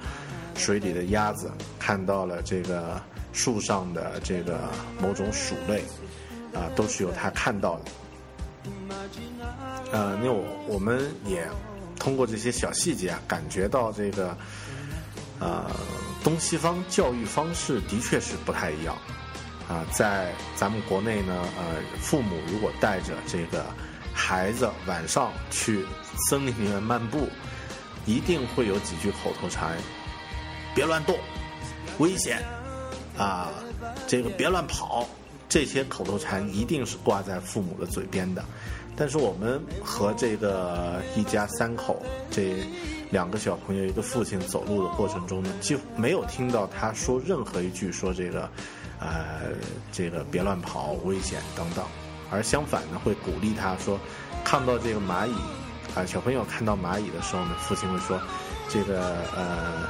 水里的鸭子，看到了这个树上的这个某种鼠类，啊、都是由他看到的。呃，那我我们也通过这些小细节啊，感觉到这个，呃，东西方教育方式的确是不太一样。啊、在咱们国内呢，呃，父母如果带着这个孩子晚上去森林里面漫步，一定会有几句口头禅：别乱动，危险啊，这个别乱跑。这些口头禅一定是挂在父母的嘴边的。但是我们和这个一家三口这两个小朋友一个父亲走路的过程中呢，几乎没有听到他说任何一句说这个，呃，这个别乱跑，危险等等，而相反呢，会鼓励他说，看到这个蚂蚁，啊、小朋友看到蚂蚁的时候呢，父亲会说，这个呃，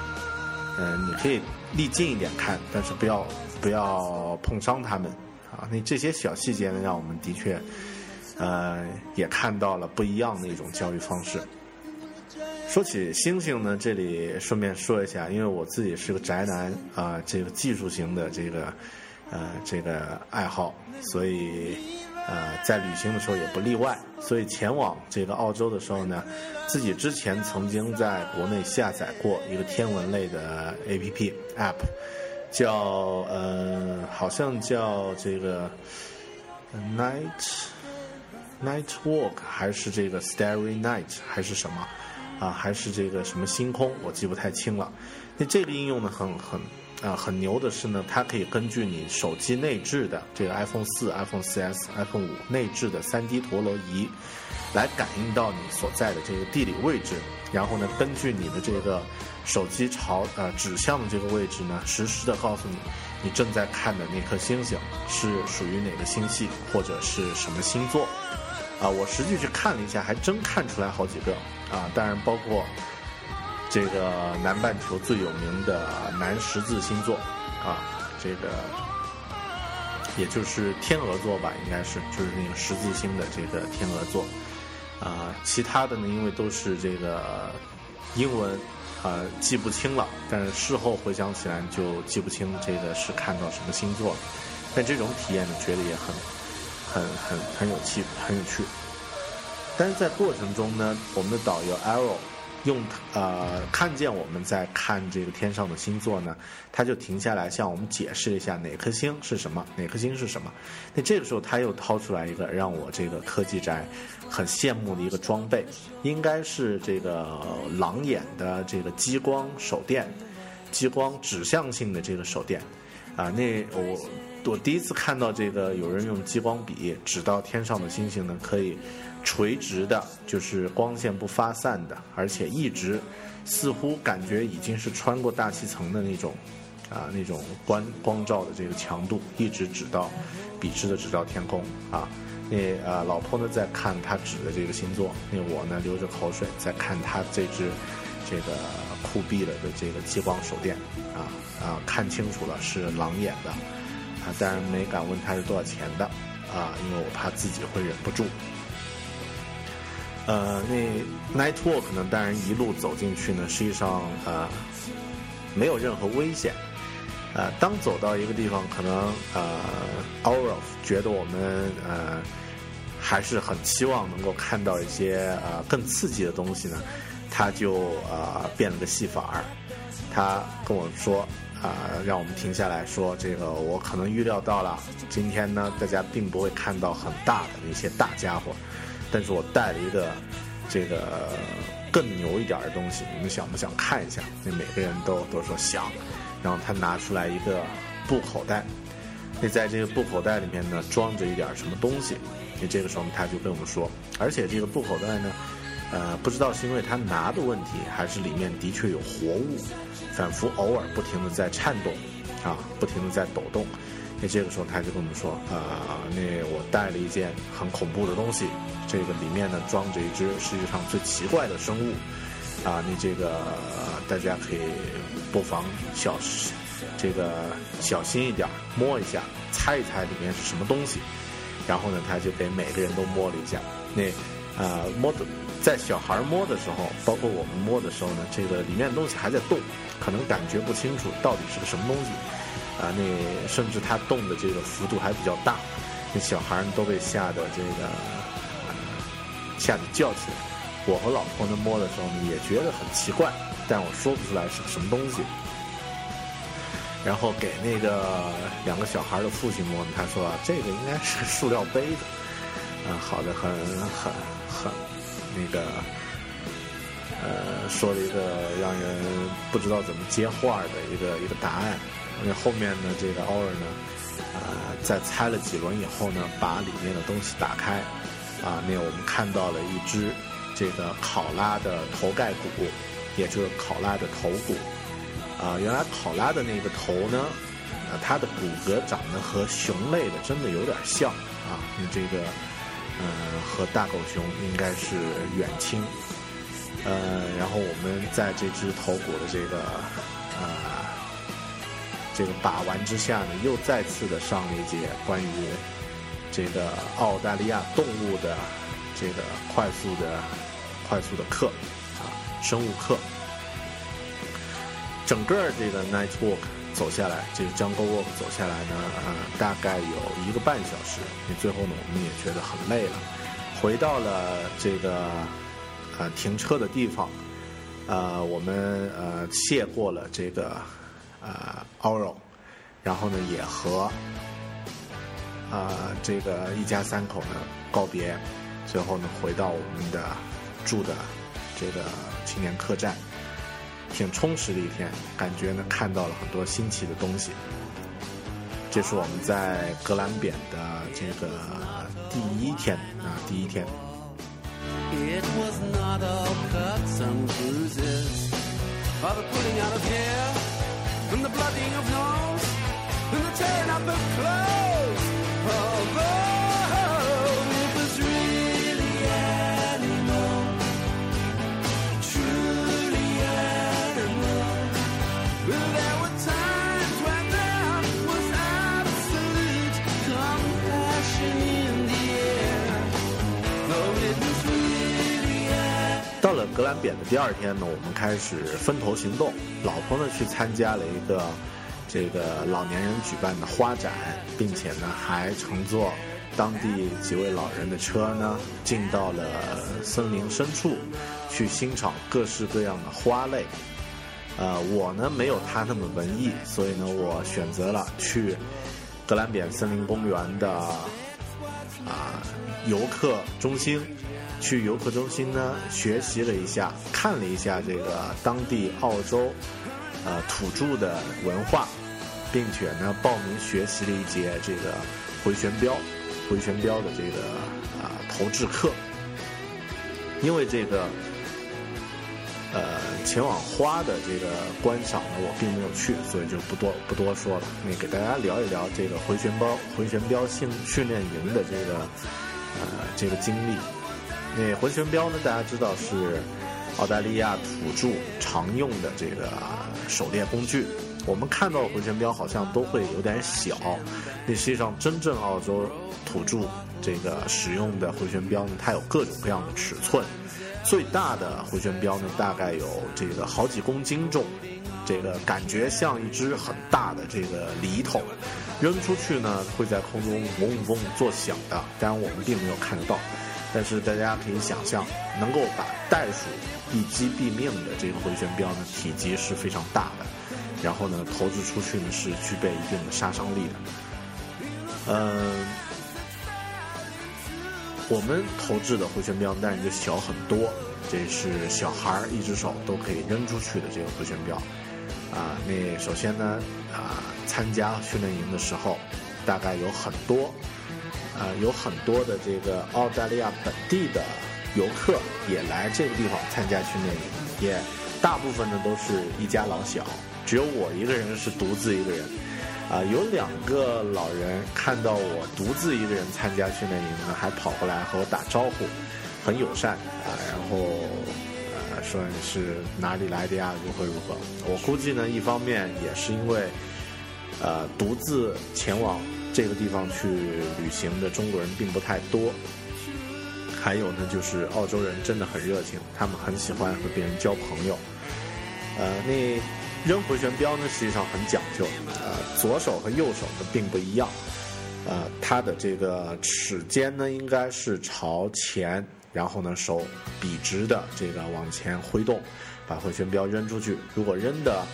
呃，你可以离近一点看，但是不要不要碰伤它们啊。那这些小细节呢，让我们的确。呃，也看到了不一样的一种教育方式。说起星星呢，这里顺便说一下，因为我自己是个宅男啊、这个技术型的这个呃这个爱好，所以呃在旅行的时候也不例外。所以前往这个澳洲的时候呢，自己之前曾经在国内下载过一个天文类的 A P P App，叫呃好像叫这个 Night。Night Walk 还是这个 Starry Night 还是什么啊？还是这个什么星空？我记不太清了。那这个应用呢，很很啊很牛的是呢，它可以根据你手机内置的这个 iPhone 四、iPhone 4S、iPhone 五内置的 3D 陀螺仪，来感应到你所在的这个地理位置，然后呢，根据你的这个手机朝呃指向的这个位置呢，实时的告诉你你正在看的那颗星星是属于哪个星系或者是什么星座。啊，我实际去看了一下，还真看出来好几个啊，当然包括这个南半球最有名的南十字星座啊，这个也就是天鹅座吧，应该是就是那个十字星的这个天鹅座啊，其他的呢，因为都是这个英文。呃，记不清了，但是事后回想起来就记不清这个是看到什么星座。但这种体验呢，觉得也很、很、很、很有趣，很有趣。但是在过程中呢，我们的导游 Arrow 用呃看见我们在看这个天上的星座呢，他就停下来向我们解释一下哪颗星是什么，哪颗星是什么。那这个时候他又掏出来一个让我这个科技宅很羡慕的一个装备，应该是这个狼眼的这个激光手电，激光指向性的这个手电。啊，那我我第一次看到这个有人用激光笔指到天上的星星呢，可以垂直的，就是光线不发散的，而且一直似乎感觉已经是穿过大气层的那种啊那种光光照的这个强度，一直指到笔直的指到天空啊。那呃，老婆呢在看他指的这个星座，那我呢流着口水在看他这只这个酷毙了的这个激光手电啊啊，看清楚了是狼眼的啊，当然没敢问他是多少钱的啊，因为我怕自己会忍不住。呃，那 Night Walk 呢，当然一路走进去呢，实际上呃没有任何危险。呃，当走到一个地方，可能呃 Aura 觉得我们呃还是很期望能够看到一些呃更刺激的东西呢，他就呃变了个戏法儿，他跟我说啊、让我们停下来说这个，我可能预料到了，今天呢大家并不会看到很大的那些大家伙，但是我带了一个这个更牛一点的东西，你们想不想看一下？那每个人都都说想，然后他拿出来一个布口袋，那在这个布口袋里面呢装着一点什么东西，那这个时候他就跟我们说，而且这个布口袋呢，呃，不知道是因为他拿的问题，还是里面的确有活物，反复偶尔不停的在颤动，啊，不停的在抖动。那这个时候他就跟我们说，啊、那我带了一件很恐怖的东西，这个里面呢装着一只世界上最奇怪的生物，啊，你这个大家可以不妨小这个小心一点，摸一下，猜一猜里面是什么东西。然后呢，他就给每个人都摸了一下。那呃摸的，在小孩摸的时候，包括我们摸的时候呢，这个里面的东西还在动，可能感觉不清楚到底是个什么东西。啊，那甚至它动的这个幅度还比较大，那小孩儿都被吓得这个、呃、吓得叫起来。我和老婆呢摸的时候呢，也觉得很奇怪，但我说不出来是个什么东西。然后给那个两个小孩的父亲摸，他说、啊、这个应该是塑料杯子，啊，好的，很很很那个，呃，说了一个让人不知道怎么接话的一个一个答案。那后面呢，这个奥尔呢，呃，在猜了几轮以后呢，把里面的东西打开，啊，那我们看到了一只这个考拉的头盖骨，也就是考拉的头骨。啊，原来考拉的那个头呢，呃，它的骨骼长得和熊类的真的有点像啊，你这个，呃，和大狗熊应该是远亲。呃，然后我们在这只头骨的这个，呃，这个把玩之下呢，又再次的上了一节关于这个澳大利亚动物的这个快速的快速的课啊，生物课。整个这个 night walk 走下来，这个 jungle walk 走下来呢，呃，大概有一个半小时。那最后呢，我们也觉得很累了，回到了这个呃停车的地方，呃，我们呃谢过了这个呃 Oro，然后呢也和呃这个一家三口呢告别，最后呢回到我们的住的这个青年客栈。挺充实的一天，感觉呢看到了很多新奇的东西。这是我们在格兰扁的这个第一天啊，第一天。It was not all cuts and bruises, or the pulling out of hair, and the blooding of nose, and the tearing up of clothes. Although 格兰扁的第二天呢，我们开始分头行动。老婆呢去参加了一个这个老年人举办的花展，并且呢还乘坐当地几位老人的车呢，进到了森林深处，去欣赏各式各样的花类。呃，我呢没有他那么文艺，所以呢，我选择了去格兰扁森林公园的啊游客中心。去游客中心呢，学习了一下，看了一下这个当地澳洲呃土著的文化，并且呢报名学习了一节这个回旋镖，回旋镖的这个啊、投掷课。因为这个呃前往花的这个观赏呢，我并没有去，所以就不多不多说了。那给大家聊一聊这个回旋镖回旋镖训训练营的这个呃这个经历。那回旋镖呢，大家知道是澳大利亚土著常用的这个狩猎工具。我们看到的回旋镖好像都会有点小，那实际上真正澳洲土著这个使用的回旋镖呢，它有各种各样的尺寸。最大的回旋镖呢，大概有这个好几公斤重，这个感觉像一只很大的这个犁头，扔出去呢会在空中嗡嗡作响的。当然我们并没有看得到。但是大家可以想象，能够把袋鼠一击毙命的这个回旋镖呢，体积是非常大的，然后呢，投掷出去呢是具备一定的杀伤力的。嗯，我们投掷的回旋镖当然就小很多，这是小孩儿一只手都可以扔出去的这个回旋镖。啊，那首先呢，啊，参加训练营的时候，大概有很多。呃，有很多的这个澳大利亚本地的游客也来这个地方参加训练营，也大部分呢都是一家老小，只有我一个人是独自一个人。啊、有两个老人看到我独自一个人参加训练营呢，还跑过来和我打招呼，很友善啊、然后呃说你是哪里来的呀，如何如何。我估计呢，一方面也是因为呃独自前往。这个地方去旅行的中国人并不太多，还有呢，就是澳洲人真的很热情，他们很喜欢和别人交朋友。呃，那扔回旋镖呢，实际上很讲究，呃，左手和右手呢并不一样，呃，它的这个齿尖呢应该是朝前，然后呢手笔直的这个往前挥动，把回旋镖扔出去。如果扔的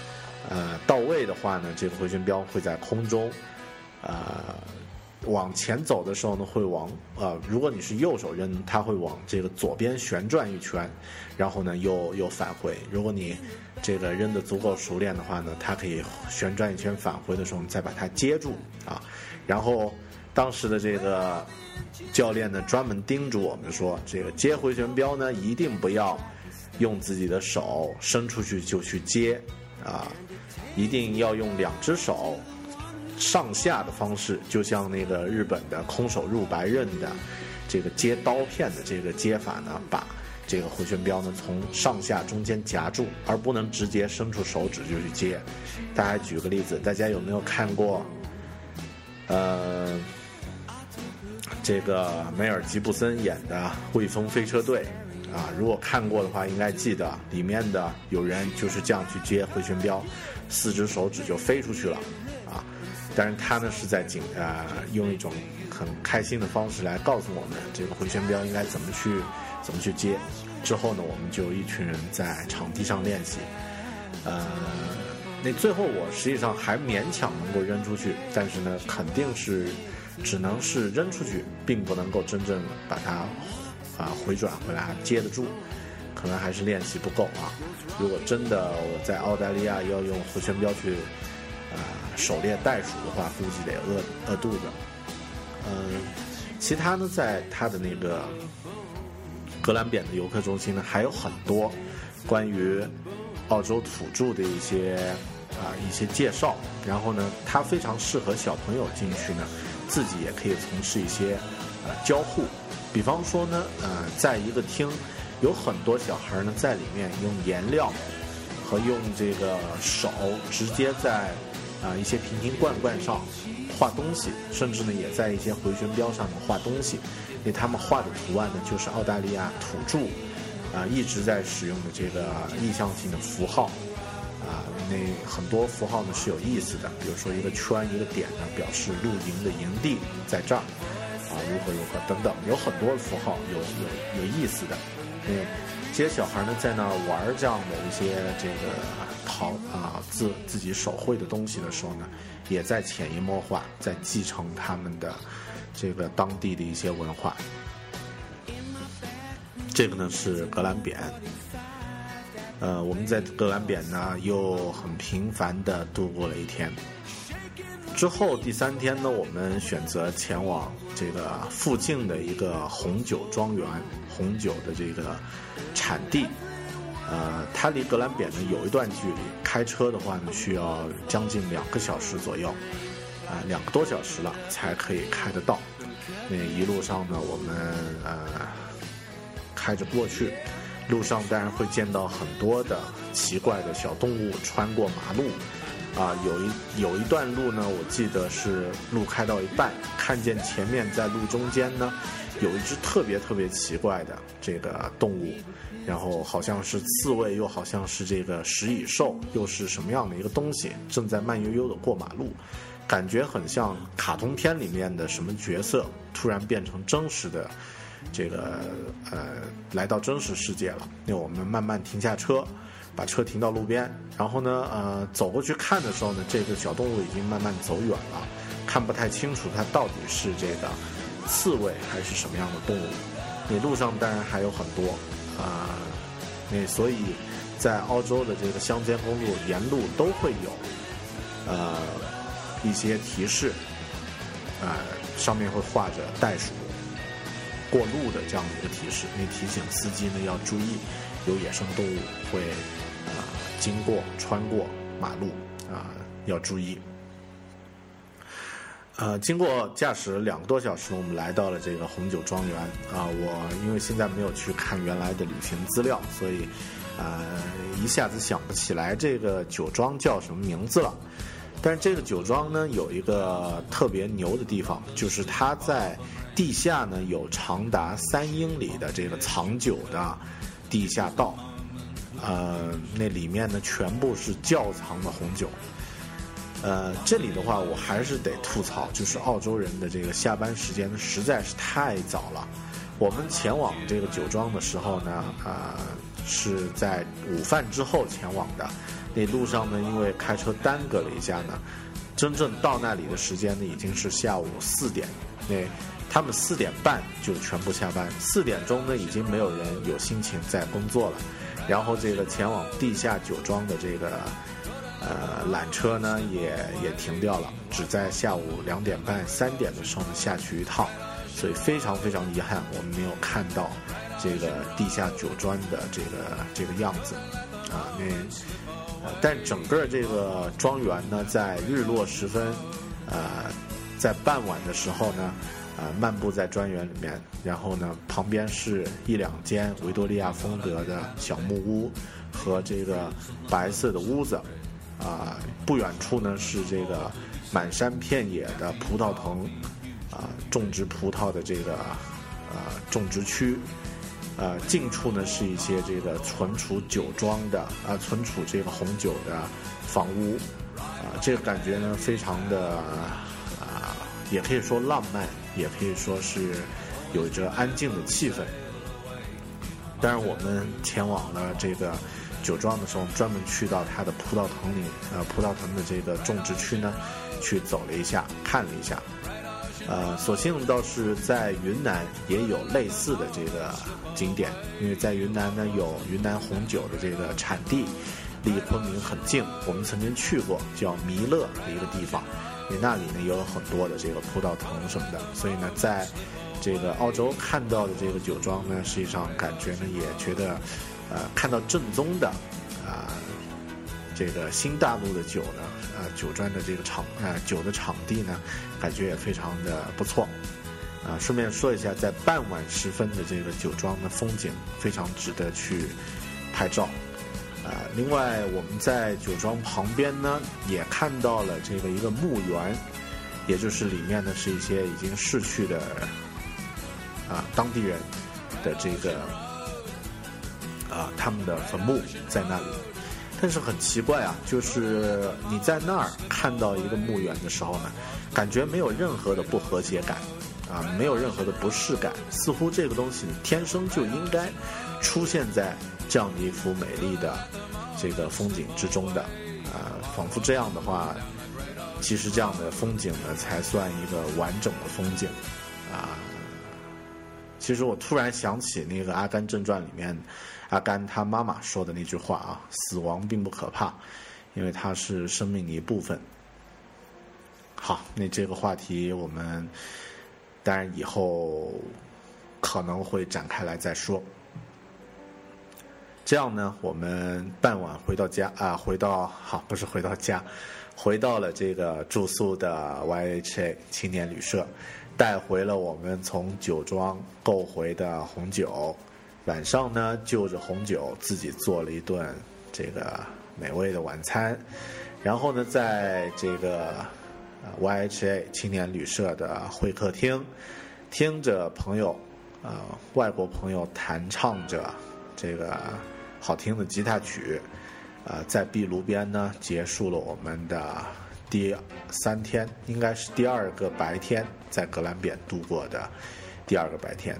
呃到位的话呢，这个回旋镖会在空中。呃，往前走的时候呢，会往呃，如果你是右手扔，它会往这个左边旋转一圈，然后呢又又返回。如果你这个扔的足够熟练的话呢，它可以旋转一圈返回的时候，你再把它接住啊。然后当时的这个教练呢，专门叮嘱我们说，这个接回旋镖呢，一定不要用自己的手伸出去就去接啊，一定要用两只手。上下的方式，就像那个日本的空手入白刃的这个接刀片的这个接法呢，把这个回旋镖呢从上下中间夹住，而不能直接伸出手指就去接。大家举个例子，大家有没有看过？呃，这个梅尔吉布森演的《汇丰飞车队》啊，如果看过的话，应该记得里面的有人就是这样去接回旋镖，四只手指就飞出去了。但是他呢是在警呃用一种很开心的方式来告诉我们这个回旋镖应该怎么去怎么去接。之后呢，我们就一群人在场地上练习。呃，那最后我实际上还勉强能够扔出去，但是呢，肯定是只能是扔出去，并不能够真正把它啊回转回来接得住。可能还是练习不够啊！如果真的我在澳大利亚要用回旋镖去、狩猎袋鼠的话，估计得饿饿肚子。嗯，其他呢，在它的那个格兰扁的游客中心呢，还有很多关于澳洲土著的一些啊、一些介绍。然后呢，它非常适合小朋友进去呢，自己也可以从事一些呃交互。比方说呢，呃，在一个厅，有很多小孩呢在里面用颜料和用这个手直接在啊、一些瓶瓶罐罐上画东西，甚至呢也在一些回旋镖上面画东西。那他们画的图案呢，就是澳大利亚土著啊、一直在使用的这个意象性的符号。啊，那很多符号呢是有意思的，比如说一个圈一个点呢，表示露营的营地在这儿，啊，如何如何等等，有很多符号，有有有意思的。嗯，这些小孩呢在那儿玩这样的一些这个好啊自自己手绘的东西的时候呢，也在潜移默化在继承他们的这个当地的一些文化。这个呢是格兰扁，呃，我们在格兰扁呢又很平凡的度过了一天。之后第三天呢，我们选择前往这个附近的一个红酒庄园，红酒的这个产地。呃，它离格兰扁呢有一段距离，开车的话呢需要将近两个小时左右，啊、两个多小时了才可以开得到。那一路上呢，我们呃开着过去，路上当然会见到很多的奇怪的小动物穿过马路。啊，有一有一段路呢，我记得是路开到一半，看见前面在路中间呢，有一只特别特别奇怪的这个动物，然后好像是刺猬，又好像是这个食蚁兽，又是什么样的一个东西，正在慢悠悠的过马路，感觉很像卡通片里面的什么角色，突然变成真实的这个呃，来到真实世界了。那我们慢慢停下车。把车停到路边，然后呢，呃，走过去看的时候呢，这个小动物已经慢慢走远了，看不太清楚它到底是这个刺猬还是什么样的动物。你路上当然还有很多啊，那所以在澳洲的这个乡间公路沿路都会有呃一些提示，呃，上面会画着袋鼠过路的这样的一个提示，那提醒司机呢要注意有野生动物会。经过穿过马路啊，要注意。呃，经过驾驶两个多小时，我们来到了这个红酒庄园啊。我因为现在没有去看原来的旅行资料，所以呃一下子想不起来这个酒庄叫什么名字了。但是这个酒庄呢，有一个特别牛的地方，就是它在地下呢有长达三英里的这个藏酒的地下道。呃，那里面呢全部是窖藏的红酒。呃，这里的话我还是得吐槽，就是澳洲人的这个下班时间实在是太早了。我们前往这个酒庄的时候呢，呃，是在午饭之后前往的。那路上呢，因为开车耽搁了一下呢，真正到那里的时间呢已经是下午四点。那他们四点半就全部下班，四点钟呢已经没有人有心情再工作了。然后这个前往地下酒庄的这个呃缆车呢，也也停掉了，只在下午两点半、三点的时候呢下去一趟，所以非常非常遗憾，我们没有看到这个地下酒庄的这个这个样子啊。那呃，但整个这个庄园呢，在日落时分，呃，在傍晚的时候呢。啊，漫步在庄园里面，然后呢，旁边是一两间维多利亚风格的小木屋和这个白色的屋子，啊，不远处呢是这个满山遍野的葡萄藤，啊，种植葡萄的这个呃种植区，呃，近处呢是一些这个存储酒庄的啊，存储这个红酒的房屋，啊，这个感觉呢非常的啊，也可以说浪漫。也可以说是有着安静的气氛。当然，我们前往了这个酒庄的时候，专门去到它的葡萄藤里，呃，葡萄藤的这个种植区呢，去走了一下，看了一下。呃，所幸倒是在云南也有类似的这个景点，因为在云南呢有云南红酒的这个产地，离昆明很近，我们曾经去过叫弥勒的一个地方。因为那里呢也有很多的这个葡萄藤什么的，所以呢，在这个澳洲看到的这个酒庄呢，实际上感觉呢也觉得，呃，看到正宗的啊，这个新大陆的酒呢，呃，酒庄的这个场，呃，酒的场地呢，感觉也非常的不错。啊，顺便说一下，在傍晚时分的这个酒庄的风景非常值得去拍照。啊，另外我们在酒庄旁边呢，也看到了这个一个墓园，也就是里面呢是一些已经逝去的啊当地人的这个啊他们的坟墓在那里。但是很奇怪啊，就是你在那儿看到一个墓园的时候呢，感觉没有任何的不和谐感啊，没有任何的不适感，似乎这个东西天生就应该出现在这样的一幅美丽的这个风景之中的，啊，仿佛这样的话，其实这样的风景呢，才算一个完整的风景，啊。其实我突然想起那个《阿甘正传》里面，阿甘他妈妈说的那句话啊：“死亡并不可怕，因为它是生命的一部分。”好，那这个话题我们当然以后可能会展开来再说。这样呢，我们傍晚回到家啊，回到好不是回到家，回到了这个住宿的 YHA 青年旅社。带回了我们从酒庄购回的红酒，晚上呢就着红酒自己做了一顿这个美味的晚餐，然后呢在这个 YHA 青年旅社的会客厅，听着朋友呃外国朋友弹唱着这个好听的吉他曲，呃在壁炉边呢结束了我们的。第三天应该是第二个白天，在格兰扁度过的第二个白天。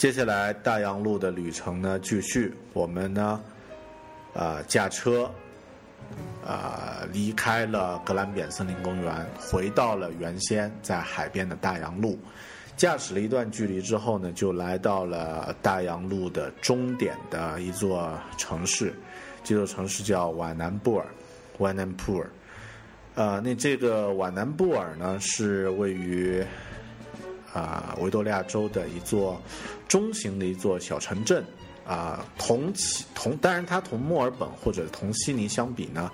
接下来大洋路的旅程呢继续，我们呢，呃驾车，呃离开了格兰扁森林公园，回到了原先在海边的大洋路，驾驶了一段距离之后呢，就来到了大洋路的终点的一座城市，这座城市叫瓦南布尔 （Wan a n p u r 呃，那这个瓦南布尔呢是位于。啊，维多利亚州的一座中型的一座小城镇，啊，同其同，当然它同墨尔本或者同悉尼相比呢，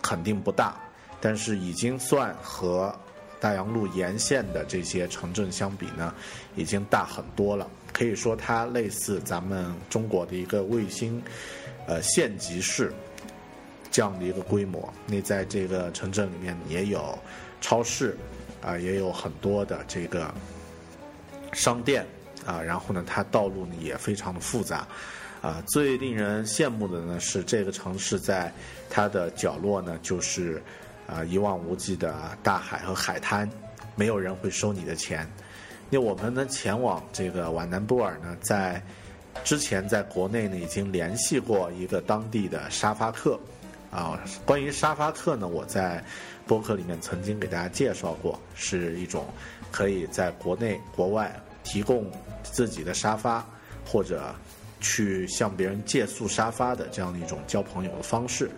肯定不大，但是已经算和大洋路沿线的这些城镇相比呢，已经大很多了。可以说它类似咱们中国的一个卫星，呃，县级市这样的一个规模。那在这个城镇里面也有超市，啊，也有很多的这个。商店啊，然后呢，它道路呢也非常的复杂，啊，最令人羡慕的呢是这个城市在它的角落呢，就是啊一望无际的大海和海滩，没有人会收你的钱。那我们呢前往这个瓦南布尔呢，在之前在国内呢已经联系过一个当地的沙发客，啊，关于沙发客呢，我在播客里面曾经给大家介绍过，是一种可以在国内国外。提供自己的沙发，或者去向别人借宿沙发的这样的一种交朋友的方式。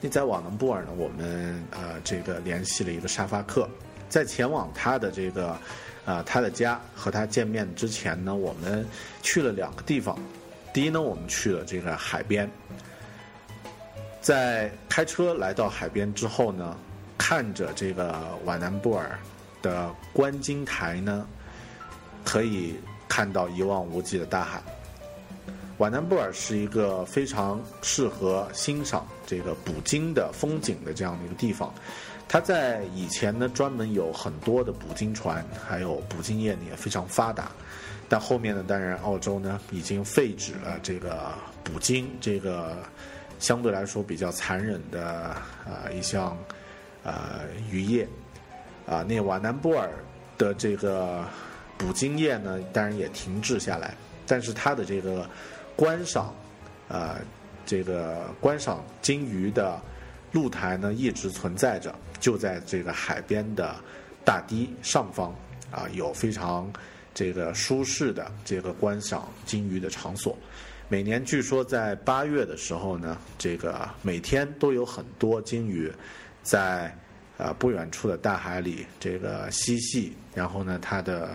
那在瓦伦布尔呢，我们呃这个联系了一个沙发客，在前往他的这个呃他的家和他见面之前呢，我们去了两个地方。第一呢，我们去了这个海边，在开车来到海边之后呢，看着这个瓦南布尔的观景台呢。可以看到一望无际的大海。瓦南布尔是一个非常适合欣赏这个捕鲸的风景的这样的一个地方。它在以前呢，专门有很多的捕鲸船，还有捕鲸业呢也非常发达。但后面呢，当然澳洲呢已经废止了这个捕鲸这个相对来说比较残忍的啊一项啊渔业啊。那瓦南布尔的这个。捕鲸业呢，当然也停滞下来，但是它的这个观赏，啊，这个观赏鲸鱼的露台呢，一直存在着，就在这个海边的大堤上方，啊，有非常这个舒适的这个观赏鲸鱼的场所。每年据说在八月的时候呢，这个每天都有很多鲸鱼在啊不远处的大海里这个嬉戏，然后呢，它的。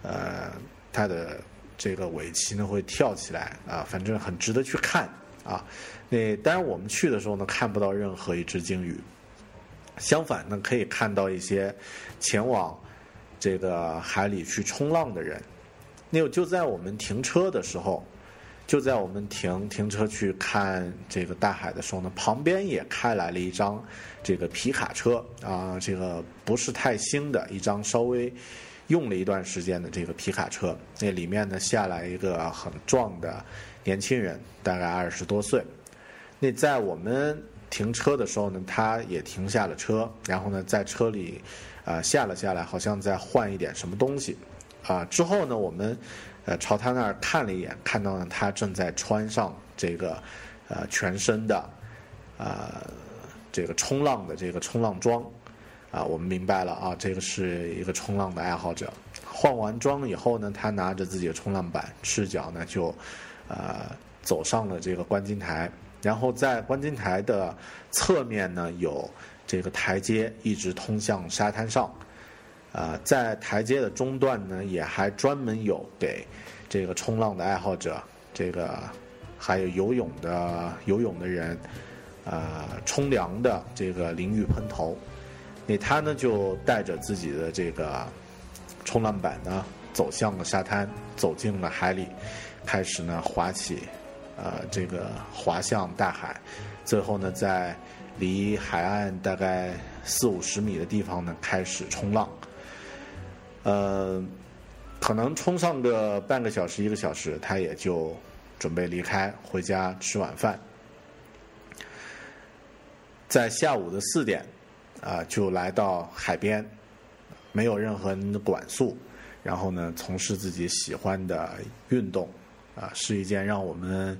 呃，它的这个尾鳍呢会跳起来啊，反正很值得去看啊。那当然我们去的时候呢看不到任何一只鲸鱼，相反呢可以看到一些前往这个海里去冲浪的人。那就在我们停车的时候，就在我们停停车去看这个大海的时候呢，旁边也开来了一张这个皮卡车啊，这个不是太新的一张，稍微用了一段时间的这个皮卡车。那里面呢下来一个很壮的年轻人，大概二十多岁。那在我们停车的时候呢，他也停下了车，然后呢在车里啊、下了下来，好像在换一点什么东西。啊，之后呢，我们呃朝他那儿看了一眼，看到呢他正在穿上这个呃全身的呃这个冲浪的这个冲浪装啊，我们明白了啊，这个是一个冲浪的爱好者。换完装以后呢，他拿着自己的冲浪板，赤脚呢就呃走上了这个观景台，然后在观景台的侧面呢有这个台阶，一直通向沙滩上。啊，在台阶的中段呢，也还专门有给这个冲浪的爱好者，这个还有游泳的游泳的人，呃，冲凉的这个淋浴喷头。那他呢就带着自己的这个冲浪板呢，走向了沙滩，走进了海里，开始呢划起，呃，这个滑向大海，最后呢在离海岸大概四五十米的地方呢开始冲浪。呃，可能冲上个半个小时、一个小时，他也就准备离开，回家吃晚饭。在下午的四点，啊、就来到海边，没有任何人的管束，然后呢，从事自己喜欢的运动，啊、是一件让我们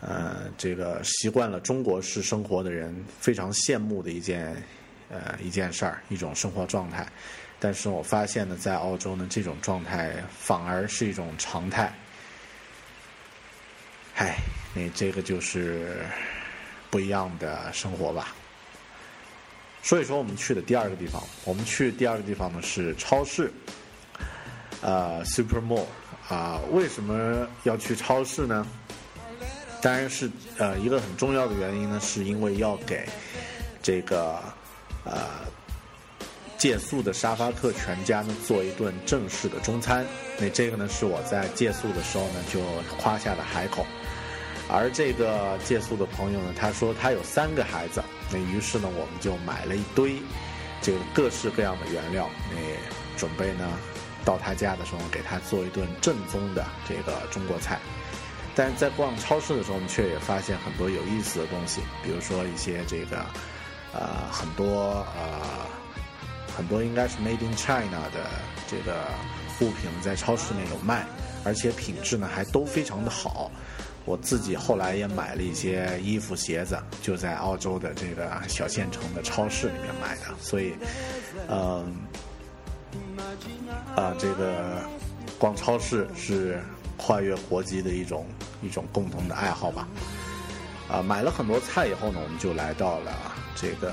呃这个习惯了中国式生活的人非常羡慕的一件呃一件事儿，一种生活状态。但是我发现呢，在澳洲呢，这种状态反而是一种常态。唉，那这个就是不一样的生活吧。所以说，我们去的第二个地方，我们去第二个地方呢是超市，呃，Super Mall 啊、为什么要去超市呢？当然是呃一个很重要的原因呢，是因为要给这个呃借宿的沙发客全家呢做一顿正式的中餐。那这个呢是我在借宿的时候呢就夸下的海口。而这个借宿的朋友呢，他说他有三个孩子，那于是呢我们就买了一堆这个各式各样的原料，那准备呢到他家的时候给他做一顿正宗的这个中国菜。但是在逛超市的时候，我们却也发现很多有意思的东西，比如说一些这个呃很多呃很多应该是 Made in China 的这个物品在超市里有卖，而且品质呢还都非常的好。我自己后来也买了一些衣服、鞋子，就在澳洲的这个小县城的超市里面买的，所以，嗯、啊，这个逛超市是跨越国籍的一种一种共同的爱好吧。啊，买了很多菜以后呢，我们就来到了这个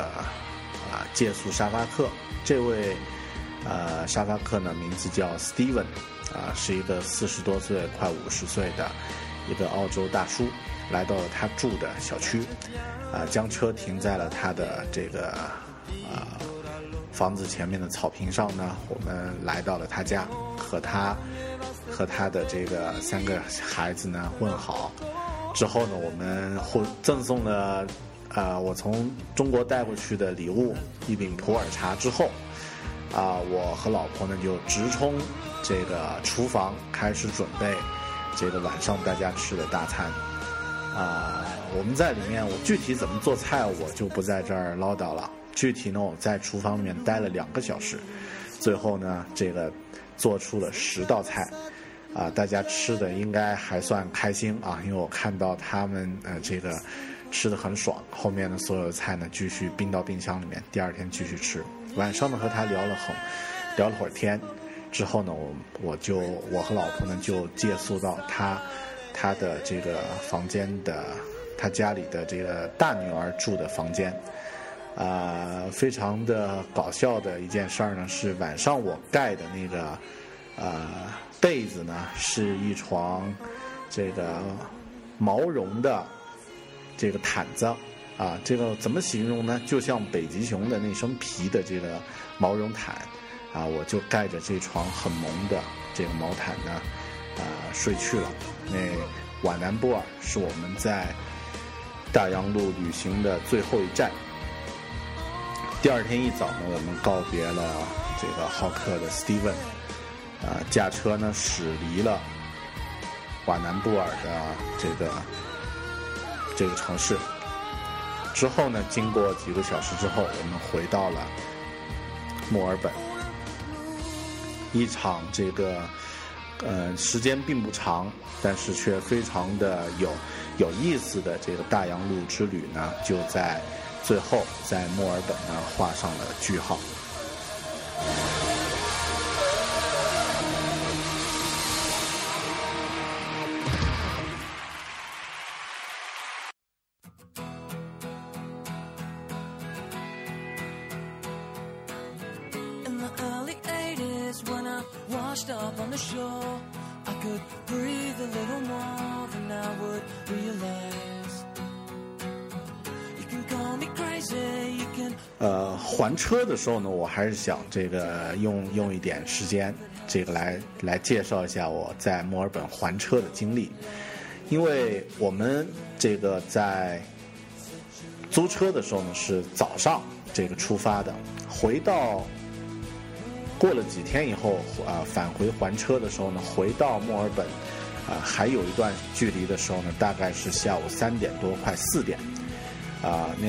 啊借宿沙发客。这位呃沙发客呢，名字叫 Steven，啊，是一个四十多岁、快五十岁的一个澳洲大叔，来到了他住的小区，啊，将车停在了他的这个啊房子前面的草坪上呢，我们来到了他家，和他和他的这个三个孩子呢问好。之后呢，我们会赠送了啊、我从中国带过去的礼物一饼普洱茶之后，啊、我和老婆呢就直冲这个厨房，开始准备这个晚上大家吃的大餐。啊、我们在里面，我具体怎么做菜我就不在这儿唠叨了。具体呢，我在厨房里面待了两个小时，最后呢，这个做出了十道菜。啊，大家吃的应该还算开心啊，因为我看到他们呃这个吃的很爽。后面的所有菜呢，继续冰到冰箱里面，第二天继续吃。晚上呢和他聊了很聊了会儿天，之后呢，我我就我和老婆呢就借宿到他他的这个房间的他家里的这个大女儿住的房间。啊、非常的搞笑的一件事儿呢，是晚上我盖的那个呃被子呢，是一床这个毛绒的这个毯子啊，这个怎么形容呢？就像北极熊的那身皮的这个毛绒毯啊，我就盖着这床很萌的这个毛毯呢，啊、睡去了。那瓦南波尔是我们在大洋路旅行的最后一站。第二天一早呢，我们告别了这个好客的 Steven，啊，驾车呢驶离了瓦南布尔的这个这个城市。之后呢，经过几个小时之后，我们回到了墨尔本。一场这个呃时间并不长，但是却非常的有有意思的这个大洋路之旅呢，就在最后在墨尔本呢画上了句号。车的时候呢，我还是想这个用用一点时间，这个来来介绍一下我在墨尔本还车的经历，因为我们这个在租车的时候呢是早上这个出发的，回到过了几天以后啊、返回还车的时候呢，回到墨尔本啊、还有一段距离的时候呢，大概是下午三点多，快四点啊、那。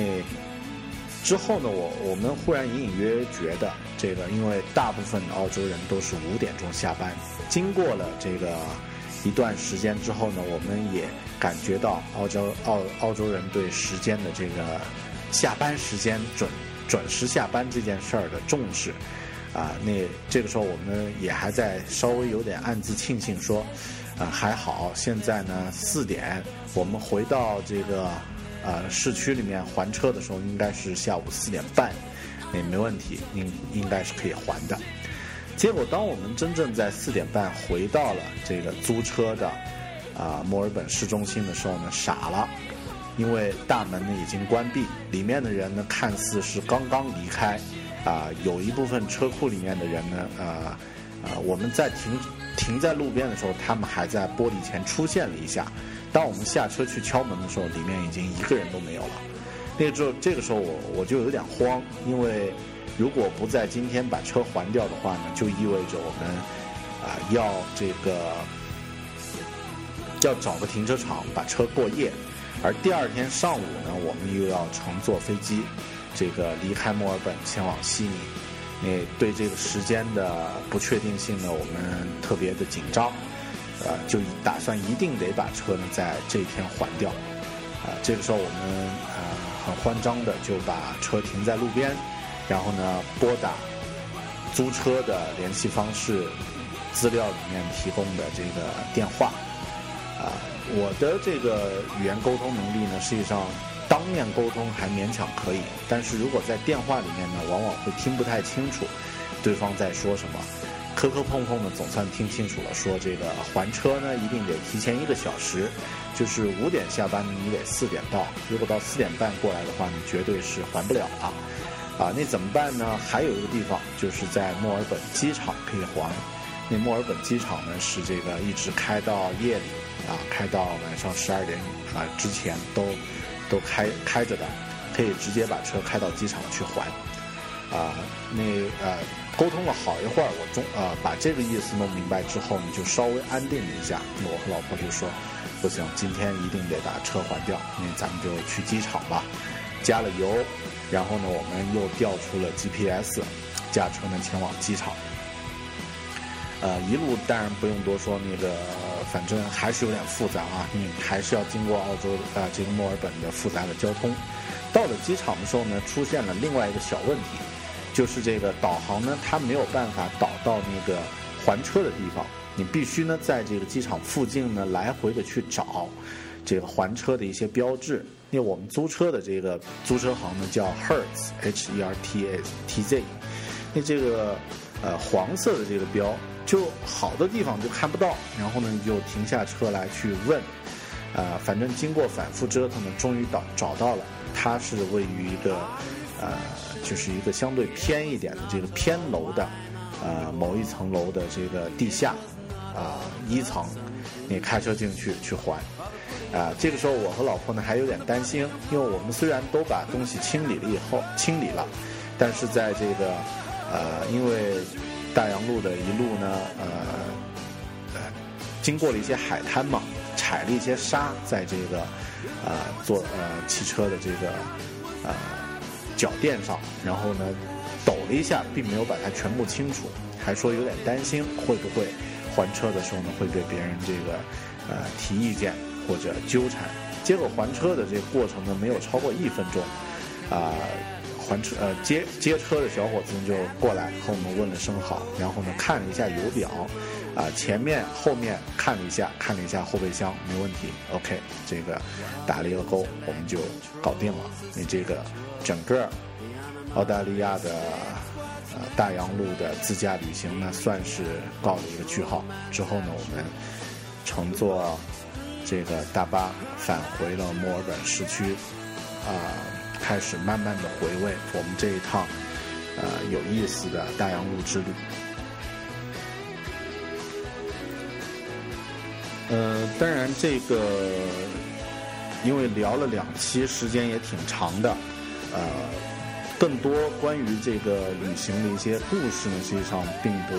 之后呢，我我们忽然隐隐约约觉得，这个因为大部分澳洲人都是五点钟下班，经过了这个一段时间之后呢，我们也感觉到澳洲澳澳洲人对时间的这个下班时间准准时下班这件事儿的重视。啊，那这个时候我们也还在稍微有点暗自庆幸说，啊还好现在呢四点我们回到这个呃市区里面还车的时候应该是下午四点半，也没问题，应应该是可以还的。结果当我们真正在四点半回到了这个租车的啊、墨尔本市中心的时候呢，傻了。因为大门呢已经关闭，里面的人呢看似是刚刚离开，啊、有一部分车库里面的人呢，呃，呃，我们在停停在路边的时候，他们还在玻璃前出现了一下。当我们下车去敲门的时候，里面已经一个人都没有了。那个时候，这个时候我我就有点慌，因为如果不在今天把车还掉的话呢，就意味着我们啊、要这个要找个停车场把车过夜，而第二天上午呢，我们又要乘坐飞机，这个离开墨尔本前往悉尼。那对这个时间的不确定性呢，我们特别的紧张，呃，就打算一定得把车呢在这一天还掉。啊、这个时候我们呃很慌张的就把车停在路边，然后呢拨打租车的联系方式资料里面提供的这个电话。啊，我的这个语言沟通能力呢，实际上当面沟通还勉强可以，但是如果在电话里面呢，往往会听不太清楚对方在说什么，磕磕碰碰的总算听清楚了，说这个还车呢一定得提前一个小时，就是五点下班你得四点到，如果到四点半过来的话，你绝对是还不了了。啊，那怎么办呢？还有一个地方就是在墨尔本机场可以还。那墨尔本机场呢是这个一直开到夜里啊，开到晚上十二点啊之前都都开开着的，可以直接把车开到机场去还。啊，那呃沟通了好一会儿，我中呃把这个意思弄明白之后呢，就稍微安定了一下。我和老婆就说，不行，今天一定得把车还掉，那咱们就去机场吧。加了油，然后呢，我们又调出了 GPS，驾车呢前往机场。呃，一路当然不用多说，那个反正还是有点复杂啊，你还是要经过澳洲呃这个墨尔本的复杂的交通。到了机场的时候呢，出现了另外一个小问题，就是这个导航呢，它没有办法导到那个还车的地方，你必须呢在这个机场附近呢来回的去找这个还车的一些标志。因为我们租车的这个租车行呢叫 Hertz H E R T A T Z，那这个呃黄色的这个标，就好的地方就看不到，然后呢你就停下车来去问，呃，反正经过反复折腾呢，终于找找到了，它是位于一个呃，就是一个相对偏一点的这个偏楼的呃某一层楼的这个地下啊、一层，你开车进去去还。啊，这个时候我和老婆呢还有点担心，因为我们虽然都把东西清理了以后清理了，但是在这个呃，因为大洋路的一路呢，呃，呃，经过了一些海滩嘛，踩了一些沙，在这个呃坐呃汽车的这个呃脚垫上，然后呢抖了一下，并没有把它全部清除，还说有点担心会不会还车的时候呢会被别人这个呃提意见或者纠缠。结果还车的这个过程呢没有超过一分钟，啊、还车呃接接车的小伙子就过来和我们问了声好，然后呢看了一下油表，啊、前面后面看了一下，看了一下后备箱没问题，OK，这个打了一个勾，我们就搞定了。你这个整个澳大利亚的呃大洋路的自驾旅行呢，算是告了一个句号。之后呢，我们乘坐这个大巴返回了墨尔本市区，啊、开始慢慢的回味我们这一趟呃有意思的大洋路之旅。呃，当然这个因为聊了两期，时间也挺长的，呃，更多关于这个旅行的一些故事呢，实际上并不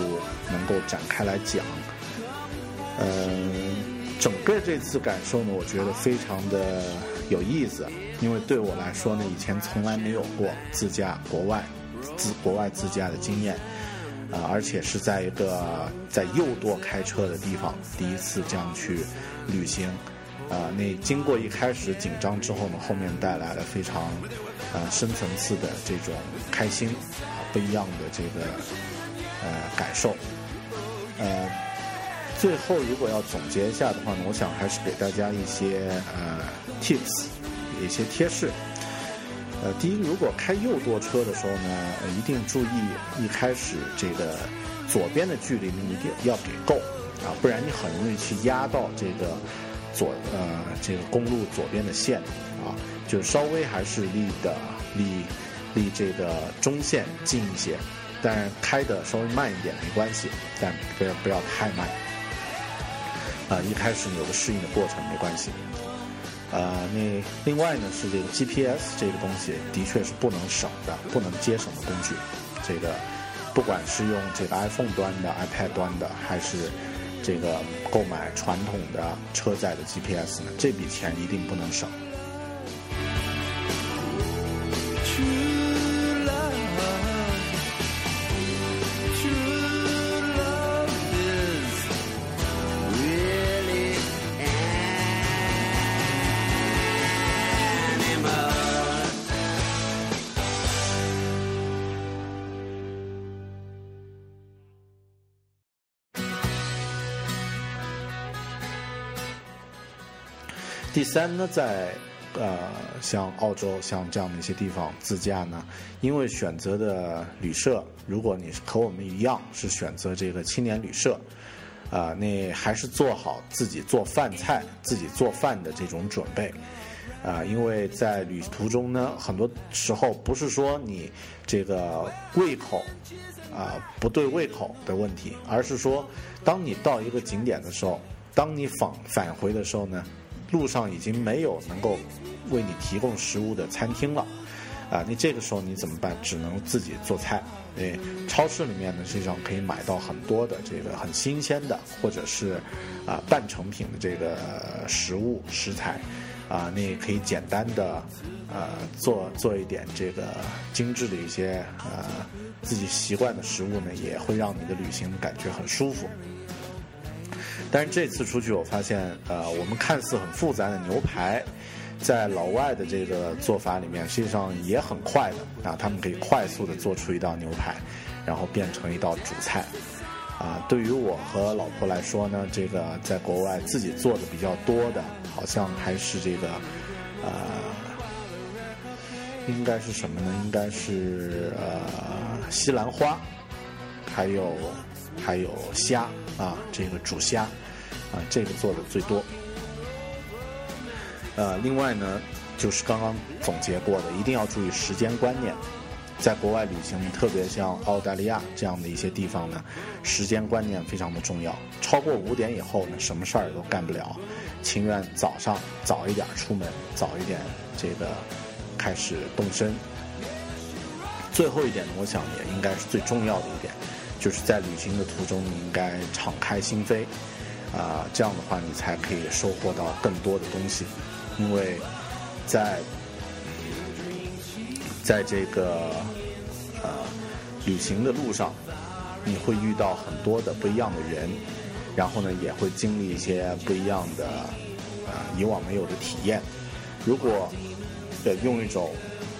能够展开来讲。嗯，整个这次感受呢，我觉得非常的有意思，因为对我来说呢，以前从来没有过自驾国外自国外自驾的经验，啊、而且是在一个在右舵开车的地方第一次这样去旅行，啊、那经过一开始紧张之后呢，后面带来了非常啊、深层次的这种开心啊、不一样的这个呃感受，呃。最后，如果要总结一下的话呢，我想还是给大家一些呃 tips，一些贴士。呃，第一，如果开右舵车的时候呢，一定注意一开始这个左边的距离呢一定要给够啊，不然你很容易去压到这个左呃这个公路左边的线啊，就稍微还是离的离离这个中线近一些，但开的稍微慢一点没关系，但不要不要太慢。啊、一开始有个适应的过程没关系。呃，那另外呢是这个 GPS 这个东西的确是不能省的，不能节省的工具。这个不管是用这个 iPhone 端的、iPad 端的，还是这个购买传统的车载的 GPS 呢，这笔钱一定不能省。第三呢，在呃像澳洲像这样的一些地方自驾呢，因为选择的旅社，如果你和我们一样是选择这个青年旅社，啊、那还是做好自己做饭菜、自己做饭的这种准备。啊、因为在旅途中呢，很多时候不是说你这个胃口啊、不对胃口的问题，而是说，当你到一个景点的时候，当你返返回的时候呢，路上已经没有能够为你提供食物的餐厅了，啊，你这个时候你怎么办？只能自己做菜。对，超市里面呢，实际上可以买到很多的这个很新鲜的，或者是啊半成品的这个食物食材，啊，你也可以简单的呃做做一点这个精致的一些呃自己习惯的食物呢，也会让你的旅行感觉很舒服。但是这次出去，我发现，呃，我们看似很复杂的牛排，在老外的这个做法里面，实际上也很快的啊，他们可以快速的做出一道牛排，然后变成一道主菜。啊，对于我和老婆来说呢，这个在国外自己做的比较多的，好像还是这个，呃，应该是什么呢？应该是呃西兰花，还有还有虾啊，这个煮虾啊，这个做的最多。呃，另外呢，就是刚刚总结过的，一定要注意时间观念。在国外旅行，特别像澳大利亚这样的一些地方呢，时间观念非常的重要。超过五点以后呢，什么事儿都干不了。情愿早上早一点出门，早一点这个开始动身。最后一点呢，我想也应该是最重要的一点，就是在旅行的途中，你应该敞开心扉，啊、这样的话你才可以收获到更多的东西，因为在在这个呃旅行的路上，你会遇到很多的不一样的人，然后呢也会经历一些不一样的呃以往没有的体验。如果呃用一种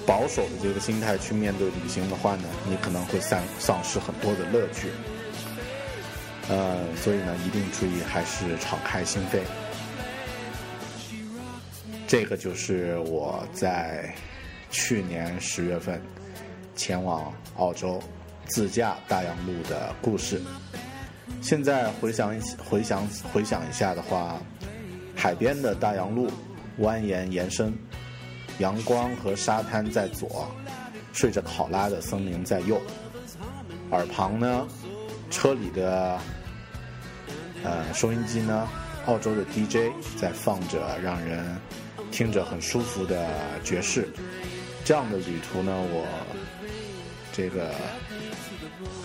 保守的这个心态去面对旅行的话呢，你可能会丧丧失很多的乐趣。呃，所以呢，一定注意还是敞开心扉。这个就是我在去年十月份前往澳洲自驾大洋路的故事。现在回想一回想回想一下的话，海边的大洋路蜿蜒延伸，阳光和沙滩在左，睡着考拉的森林在右，耳旁呢，车里的呃收音机呢，澳洲的 DJ 在放着让人听着很舒服的爵士。这样的旅途呢，我这个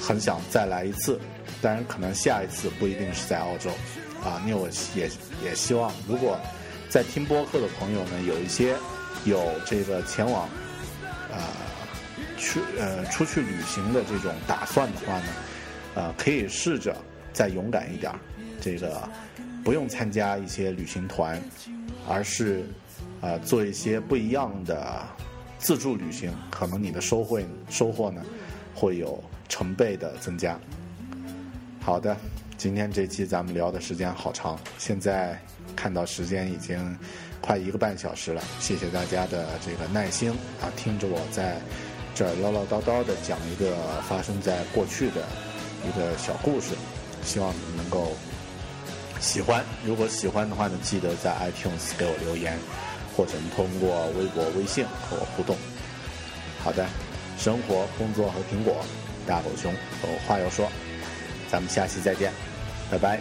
很想再来一次，当然可能下一次不一定是在澳洲啊。因为我也也希望，如果在听播客的朋友呢，有一些有这个前往呃去呃出去旅行的这种打算的话呢，呃，可以试着再勇敢一点儿，这个不用参加一些旅行团，而是呃做一些不一样的自助旅行，可能你的收获收获呢会有成倍的增加。好的，今天这期咱们聊的时间好长，现在看到时间已经快一个半小时了，谢谢大家的这个耐心啊，听着我在这儿唠唠叨叨的讲一个发生在过去的一个小故事，希望你们能够喜欢。如果喜欢的话呢，记得在 iTunes 给我留言，或者通过微博、微信和我互动。好的，生活、工作和苹果，大狗熊有话要说，咱们下期再见，拜拜。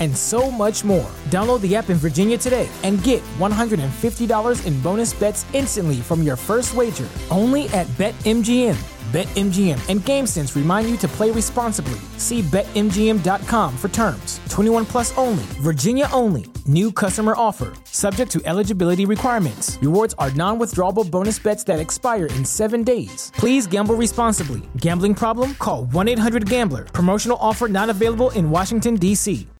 and so much more. Download the app in Virginia today and get $150 in bonus bets instantly from your first wager only at BetMGM. BetMGM and GameSense remind you to play responsibly. See BetMGM.com for terms. 21 plus only, Virginia only. New customer offer. Subject to eligibility requirements. Rewards are non withdrawable bonus bets that expire in seven days. Please gamble responsibly. Gambling problem? Call 1 800 Gambler. Promotional offer not available in Washington, D.C.